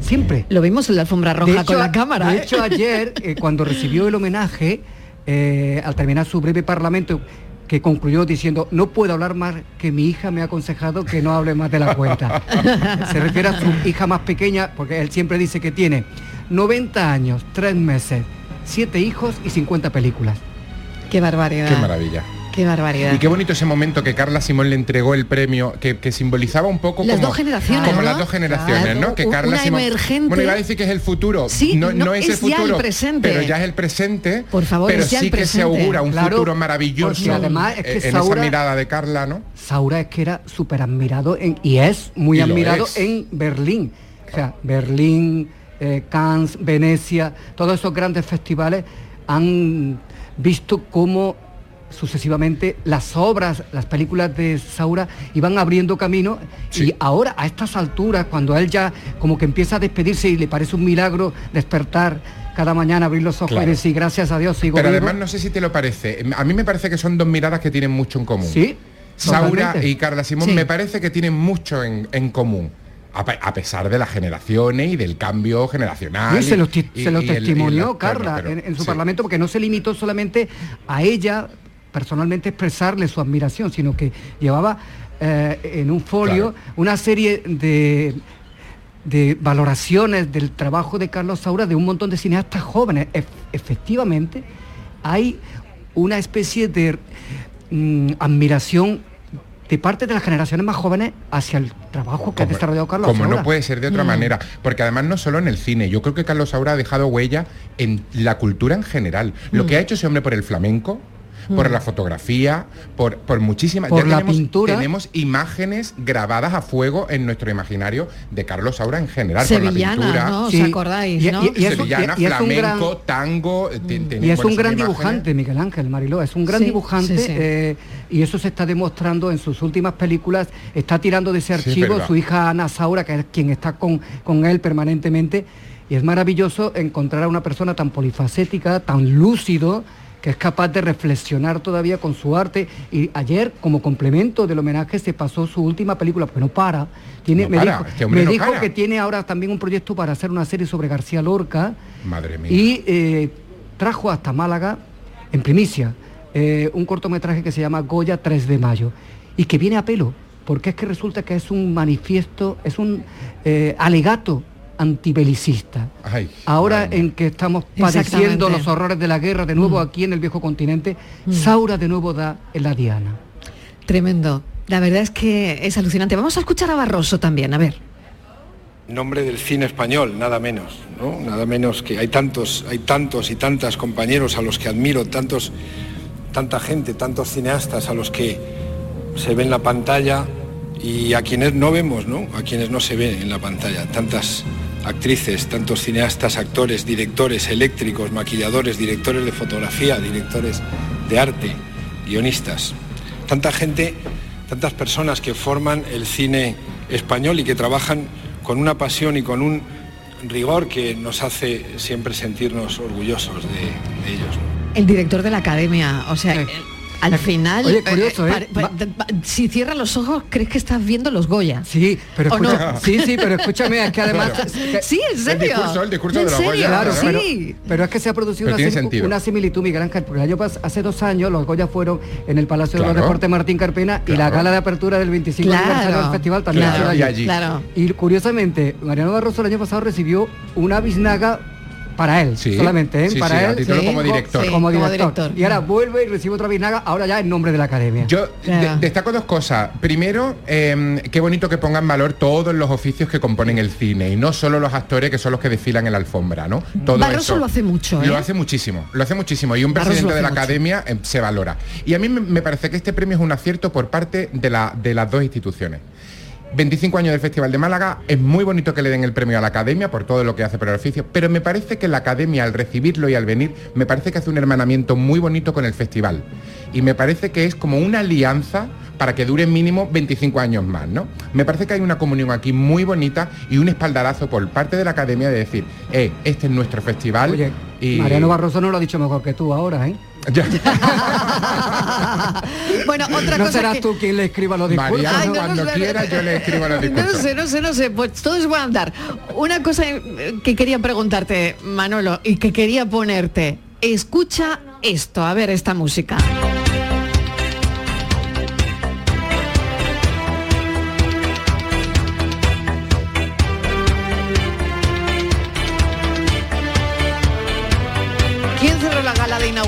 Speaker 23: Siempre.
Speaker 1: Lo vimos en la alfombra roja
Speaker 23: De hecho,
Speaker 1: con la cámara.
Speaker 23: De
Speaker 1: ¿eh?
Speaker 23: hecho, ayer, eh, cuando recibió el homenaje, eh, al terminar su breve parlamento, que concluyó diciendo, no puedo hablar más, que mi hija me ha aconsejado que no hable más de la cuenta. Se refiere a su hija más pequeña, porque él siempre dice que tiene 90 años, 3 meses, 7 hijos y 50 películas.
Speaker 1: Qué barbaridad.
Speaker 27: Qué maravilla.
Speaker 1: Qué barbaridad.
Speaker 27: Y qué bonito ese momento que Carla Simón le entregó el premio, que, que simbolizaba un poco
Speaker 1: Las
Speaker 27: como,
Speaker 1: dos generaciones,
Speaker 27: como
Speaker 1: ¿no?
Speaker 27: las dos generaciones,
Speaker 1: Claro.
Speaker 27: ¿no? Que Carla
Speaker 1: una
Speaker 27: Simón.
Speaker 1: emergente.
Speaker 27: Bueno, iba a decir que es el futuro.
Speaker 1: Sí,
Speaker 27: no,
Speaker 1: no,
Speaker 27: no es,
Speaker 1: es
Speaker 27: el
Speaker 1: ya el
Speaker 27: futuro,
Speaker 1: presente.
Speaker 27: pero ya es el presente.
Speaker 1: Por favor,
Speaker 27: pero
Speaker 1: es ya
Speaker 27: sí
Speaker 1: el
Speaker 27: que se augura un
Speaker 23: Claro,
Speaker 27: futuro maravilloso.
Speaker 23: porque además es que
Speaker 27: en
Speaker 23: Saura-
Speaker 27: esa mirada de Carla, ¿no?
Speaker 23: Saura es que era súper admirado en- y es muy
Speaker 27: Y
Speaker 23: admirado en Berlín. O sea, Berlín, eh, Cannes, Venecia, todos esos grandes festivales han visto cómo sucesivamente las obras, las películas de Saura iban abriendo camino y ahora a estas alturas, cuando él ya como que empieza a despedirse y le parece un milagro despertar cada mañana, abrir los ojos
Speaker 27: Claro.
Speaker 23: y decir gracias a Dios sigo
Speaker 27: Pero
Speaker 23: vivo".
Speaker 27: además no sé si te lo parece. A mí me parece que son dos miradas que tienen mucho en común.
Speaker 23: Sí,
Speaker 27: Saura
Speaker 23: totalmente.
Speaker 27: y Carla Simón
Speaker 23: Sí.
Speaker 27: me parece que tienen mucho en, en común. A, pe- a pesar de las generaciones y del cambio generacional.
Speaker 23: Sí, se lo,
Speaker 27: y-
Speaker 23: ti-
Speaker 27: y-
Speaker 23: se lo
Speaker 27: y el- y
Speaker 23: testimonió
Speaker 27: la-
Speaker 23: Carla
Speaker 27: bueno, pero-
Speaker 23: en, en su
Speaker 27: sí.
Speaker 23: parlamento porque no se limitó solamente a ella personalmente expresarle su admiración, sino que llevaba eh, en un folio una serie de, de valoraciones del trabajo de Carlos Saura de un montón de cineastas jóvenes. Ef- efectivamente, hay una especie de mm, admiración de parte de las generaciones más jóvenes hacia el trabajo que ha desarrollado Carlos
Speaker 27: Como
Speaker 23: Saura.
Speaker 27: no puede ser de otra
Speaker 23: Mm.
Speaker 27: manera, porque además no solo en el cine, yo creo que Carlos Saura ha dejado huella en la cultura en general. Lo
Speaker 23: Mm.
Speaker 27: que ha hecho ese hombre por el flamenco, por
Speaker 23: Mm.
Speaker 27: la fotografía, por, por muchísimas...
Speaker 23: Por la
Speaker 27: tenemos,
Speaker 23: pintura.
Speaker 27: Tenemos imágenes grabadas a fuego en nuestro imaginario de Carlos Saura en general,
Speaker 1: Sevillanas,
Speaker 27: por la pintura.
Speaker 1: ¿no? ¿Os Sí. acordáis,
Speaker 23: Y-
Speaker 1: no?
Speaker 23: y- y es un-
Speaker 27: Sevillana,
Speaker 23: y-
Speaker 27: flamenco,
Speaker 23: gran-
Speaker 27: tango... eh, te-
Speaker 23: Y es un gran
Speaker 27: imágenes.
Speaker 23: dibujante, Miguel Ángel Mariló, es un gran
Speaker 1: Sí,
Speaker 23: dibujante
Speaker 1: sí, sí.
Speaker 23: eh, y eso se está demostrando en sus últimas películas. Está tirando de ese archivo su hija Ana Saura, que es quien está con, con él permanentemente. Y es maravilloso encontrar a una persona tan polifacética, tan lúcido, que es capaz de reflexionar todavía con su arte. Y ayer, como complemento del homenaje, se pasó su última película, porque no para. Tiene,
Speaker 27: No
Speaker 23: me
Speaker 27: para,
Speaker 23: dijo,
Speaker 27: este hombre
Speaker 23: me
Speaker 27: no
Speaker 23: dijo
Speaker 27: para.
Speaker 23: que tiene ahora también un proyecto para hacer una serie sobre García Lorca.
Speaker 27: Madre mía.
Speaker 23: Y eh, trajo hasta Málaga, en primicia, eh, un cortometraje que se llama Goya 3 de mayo y que viene a pelo, porque es que resulta que es un manifiesto, es un eh, alegato antibelicista.
Speaker 27: Ay,
Speaker 23: Ahora en que estamos padeciendo los horrores de la guerra de nuevo aquí en el viejo continente, Saura de nuevo da en la diana.
Speaker 1: Tremendo. La verdad es que es alucinante. Vamos a escuchar a Barroso también, a ver.
Speaker 29: nombre del cine español, nada menos, ¿no? Nada menos que hay tantos, hay tantos y tantas compañeros a los que admiro, tantos, tanta gente, tantos cineastas a los que se ve en la pantalla y a quienes no vemos, ¿no? A quienes no se ve en la pantalla, tantas actrices, tantos cineastas, actores, directores, eléctricos, maquilladores, directores de fotografía, directores de arte, guionistas. Tanta gente, tantas personas que forman el cine español y que trabajan con una pasión y con un rigor que nos hace siempre sentirnos orgullosos de, de ellos.
Speaker 1: El director de la academia, o sea, al final,
Speaker 23: Oye, curioso, ¿eh?
Speaker 1: pa- pa- pa- si cierras los ojos, crees que estás viendo los Goya.
Speaker 23: Sí, pero
Speaker 1: ¿O no?
Speaker 23: sí, sí, pero escúchame, es que además...
Speaker 1: Sí, en serio. ¿En serio?
Speaker 23: Claro, pero,
Speaker 1: sí.
Speaker 23: pero es que se ha producido una, sim- similitud, Miguel Ángel, porque el año hace dos años los Goya fueron en el Palacio de
Speaker 27: Claro.
Speaker 23: los Deportes Martín Carpena y la
Speaker 27: Claro.
Speaker 23: gala de apertura del 25
Speaker 1: Claro.
Speaker 23: aniversario del festival también
Speaker 27: Claro,
Speaker 23: ha sido
Speaker 27: y
Speaker 23: allí.
Speaker 27: allí.
Speaker 1: Claro.
Speaker 23: Y curiosamente, Mariano Barroso el año pasado recibió una biznaga para él,
Speaker 27: Sí,
Speaker 23: solamente, ¿eh?
Speaker 27: sí,
Speaker 23: para
Speaker 27: sí,
Speaker 23: él.
Speaker 27: título como director.
Speaker 1: sí,
Speaker 23: como
Speaker 1: como
Speaker 23: director. Y ahora vuelve y recibe otra biznaga, ahora ya en nombre de la academia.
Speaker 27: Yo de- destaco dos cosas. Primero, eh, qué bonito que pongan en valor todos los oficios que componen el cine y no solo los actores que son los que desfilan en la alfombra, ¿no? Todo
Speaker 1: Barroso
Speaker 27: eso
Speaker 1: lo hace mucho, ¿eh?
Speaker 27: Lo hace muchísimo, lo hace muchísimo y un
Speaker 1: Barroso
Speaker 27: presidente de la
Speaker 1: mucho.
Speaker 27: academia eh, se valora. Y a mí me, me parece que este premio es un acierto por parte de, la- de las dos instituciones. 25 años del Festival de Málaga, es muy bonito que le den el premio a la Academia por todo lo que hace por el oficio, pero me parece que la Academia al recibirlo y al venir, me parece que hace un hermanamiento muy bonito con el festival. Y me parece que es como una alianza para que dure mínimo 25 años más, ¿no? Me parece que hay una comunión aquí muy bonita y un espaldarazo por parte de la Academia de decir, eh, este es nuestro festival.
Speaker 23: Oye,
Speaker 27: y...
Speaker 23: Mariano Barroso no lo ha dicho mejor que tú ahora, ¿eh?
Speaker 1: Bueno, otra
Speaker 23: no
Speaker 1: cosa
Speaker 23: serás
Speaker 1: que...
Speaker 23: tú quien le escriba los discursos.
Speaker 27: Mariano,
Speaker 1: Ay, no, no,
Speaker 27: cuando
Speaker 1: no, no,
Speaker 27: quiera yo le escribo los
Speaker 1: No
Speaker 27: discursos.
Speaker 1: sé, no sé, no sé, pues todos van a andar. Una cosa eh, que quería preguntarte, Manolo, y que quería ponerte, escucha esto, a ver esta música.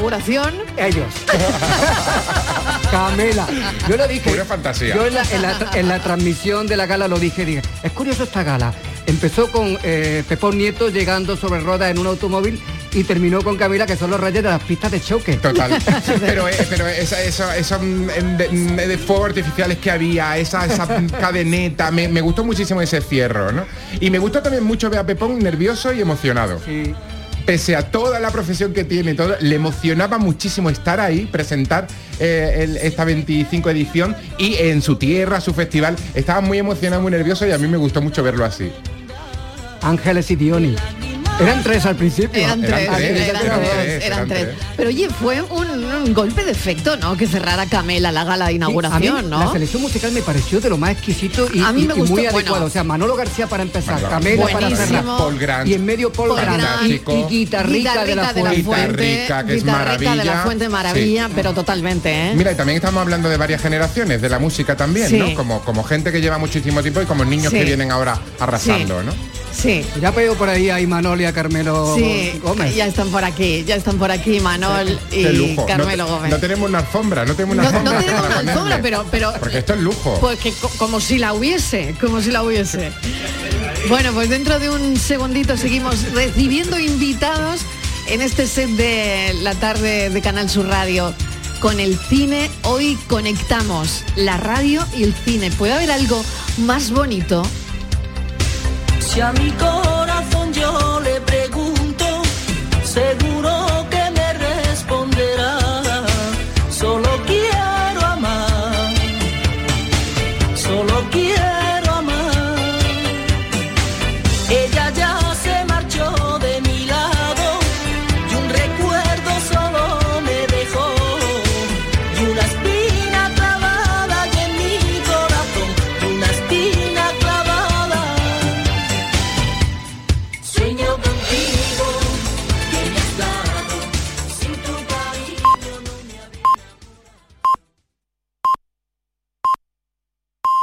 Speaker 1: Inauguración?
Speaker 23: Ellos. Camela. Yo lo dije.
Speaker 27: Pura fantasía.
Speaker 23: Yo en la, en la- en la transmisión de la gala lo dije, dije, es curioso esta gala. Empezó con eh, Pepón Nieto llegando sobre ruedas en un automóvil y terminó con Camila, que son los reyes de las pistas de choque.
Speaker 27: Total. pero eh, pero esa- eso- esos mm, de, mm, de fuegos artificiales que había, esa, esa cadeneta, me, me gustó muchísimo ese cierro, ¿no? Y me gustó también mucho ver a Pepón nervioso y emocionado.
Speaker 23: Sí.
Speaker 27: Pese a toda la profesión que tiene, todo, le emocionaba muchísimo estar ahí, presentar eh, esta 25 edición y en su tierra, su festival. Estaba muy emocionado, muy nervioso y a mí me gustó mucho verlo así.
Speaker 23: Ángeles y Dioni. Eran tres al principio.
Speaker 1: Eran tres,
Speaker 27: Eran tres,
Speaker 1: eran
Speaker 27: eran
Speaker 1: tres,
Speaker 27: tres,
Speaker 1: eran
Speaker 27: eran
Speaker 1: tres.
Speaker 27: tres.
Speaker 1: Pero oye, fue un, un golpe de efecto, ¿no? Que cerrara Camela la gala de
Speaker 23: Sí,
Speaker 1: inauguración,
Speaker 23: a mí
Speaker 1: ¿no?
Speaker 23: La selección musical me pareció de lo más exquisito y,
Speaker 1: A mí me
Speaker 23: y
Speaker 1: gustó,
Speaker 23: muy
Speaker 1: bueno.
Speaker 23: adecuado. O sea, Manolo García para empezar,
Speaker 27: Manolo
Speaker 23: Camela para cerrar.
Speaker 27: Paul Grant.
Speaker 23: Y en medio Paul,
Speaker 1: Paul
Speaker 23: Grant.
Speaker 1: Grant.
Speaker 23: Y, y guitarrica, de la Fuente.
Speaker 27: Guitarrica, que es
Speaker 1: Guitarrica de la
Speaker 27: maravilla.
Speaker 1: Fuente Maravilla, pero totalmente, ¿eh?
Speaker 27: Mira, y también estamos hablando de varias generaciones, de la música también,
Speaker 1: Sí.
Speaker 27: ¿no? Como, como gente que lleva muchísimo tiempo y como niños
Speaker 1: Sí.
Speaker 27: que vienen ahora arrasando, ¿no?
Speaker 1: Sí.
Speaker 23: Ya veo por ahí a Imanol y a Carmelo
Speaker 1: Sí,
Speaker 23: Gómez.
Speaker 1: ya están por aquí, ya están por aquí Manol
Speaker 27: Qué
Speaker 1: y
Speaker 27: lujo.
Speaker 1: Carmelo
Speaker 27: no,
Speaker 1: Gómez.
Speaker 27: no tenemos una alfombra, no tenemos una
Speaker 1: No- no
Speaker 27: alfombra.
Speaker 1: tenemos una alfombra, pero- pero-
Speaker 27: Porque esto es lujo.
Speaker 1: Pues que co- como si la hubiese, como si la hubiese. Bueno, pues dentro de un segundito seguimos recibiendo invitados en este set de la tarde de Canal Sur Radio con el cine. Hoy conectamos la radio y el cine. ¿Puede haber algo más bonito?
Speaker 30: Si a mi corazón yo le pregunto.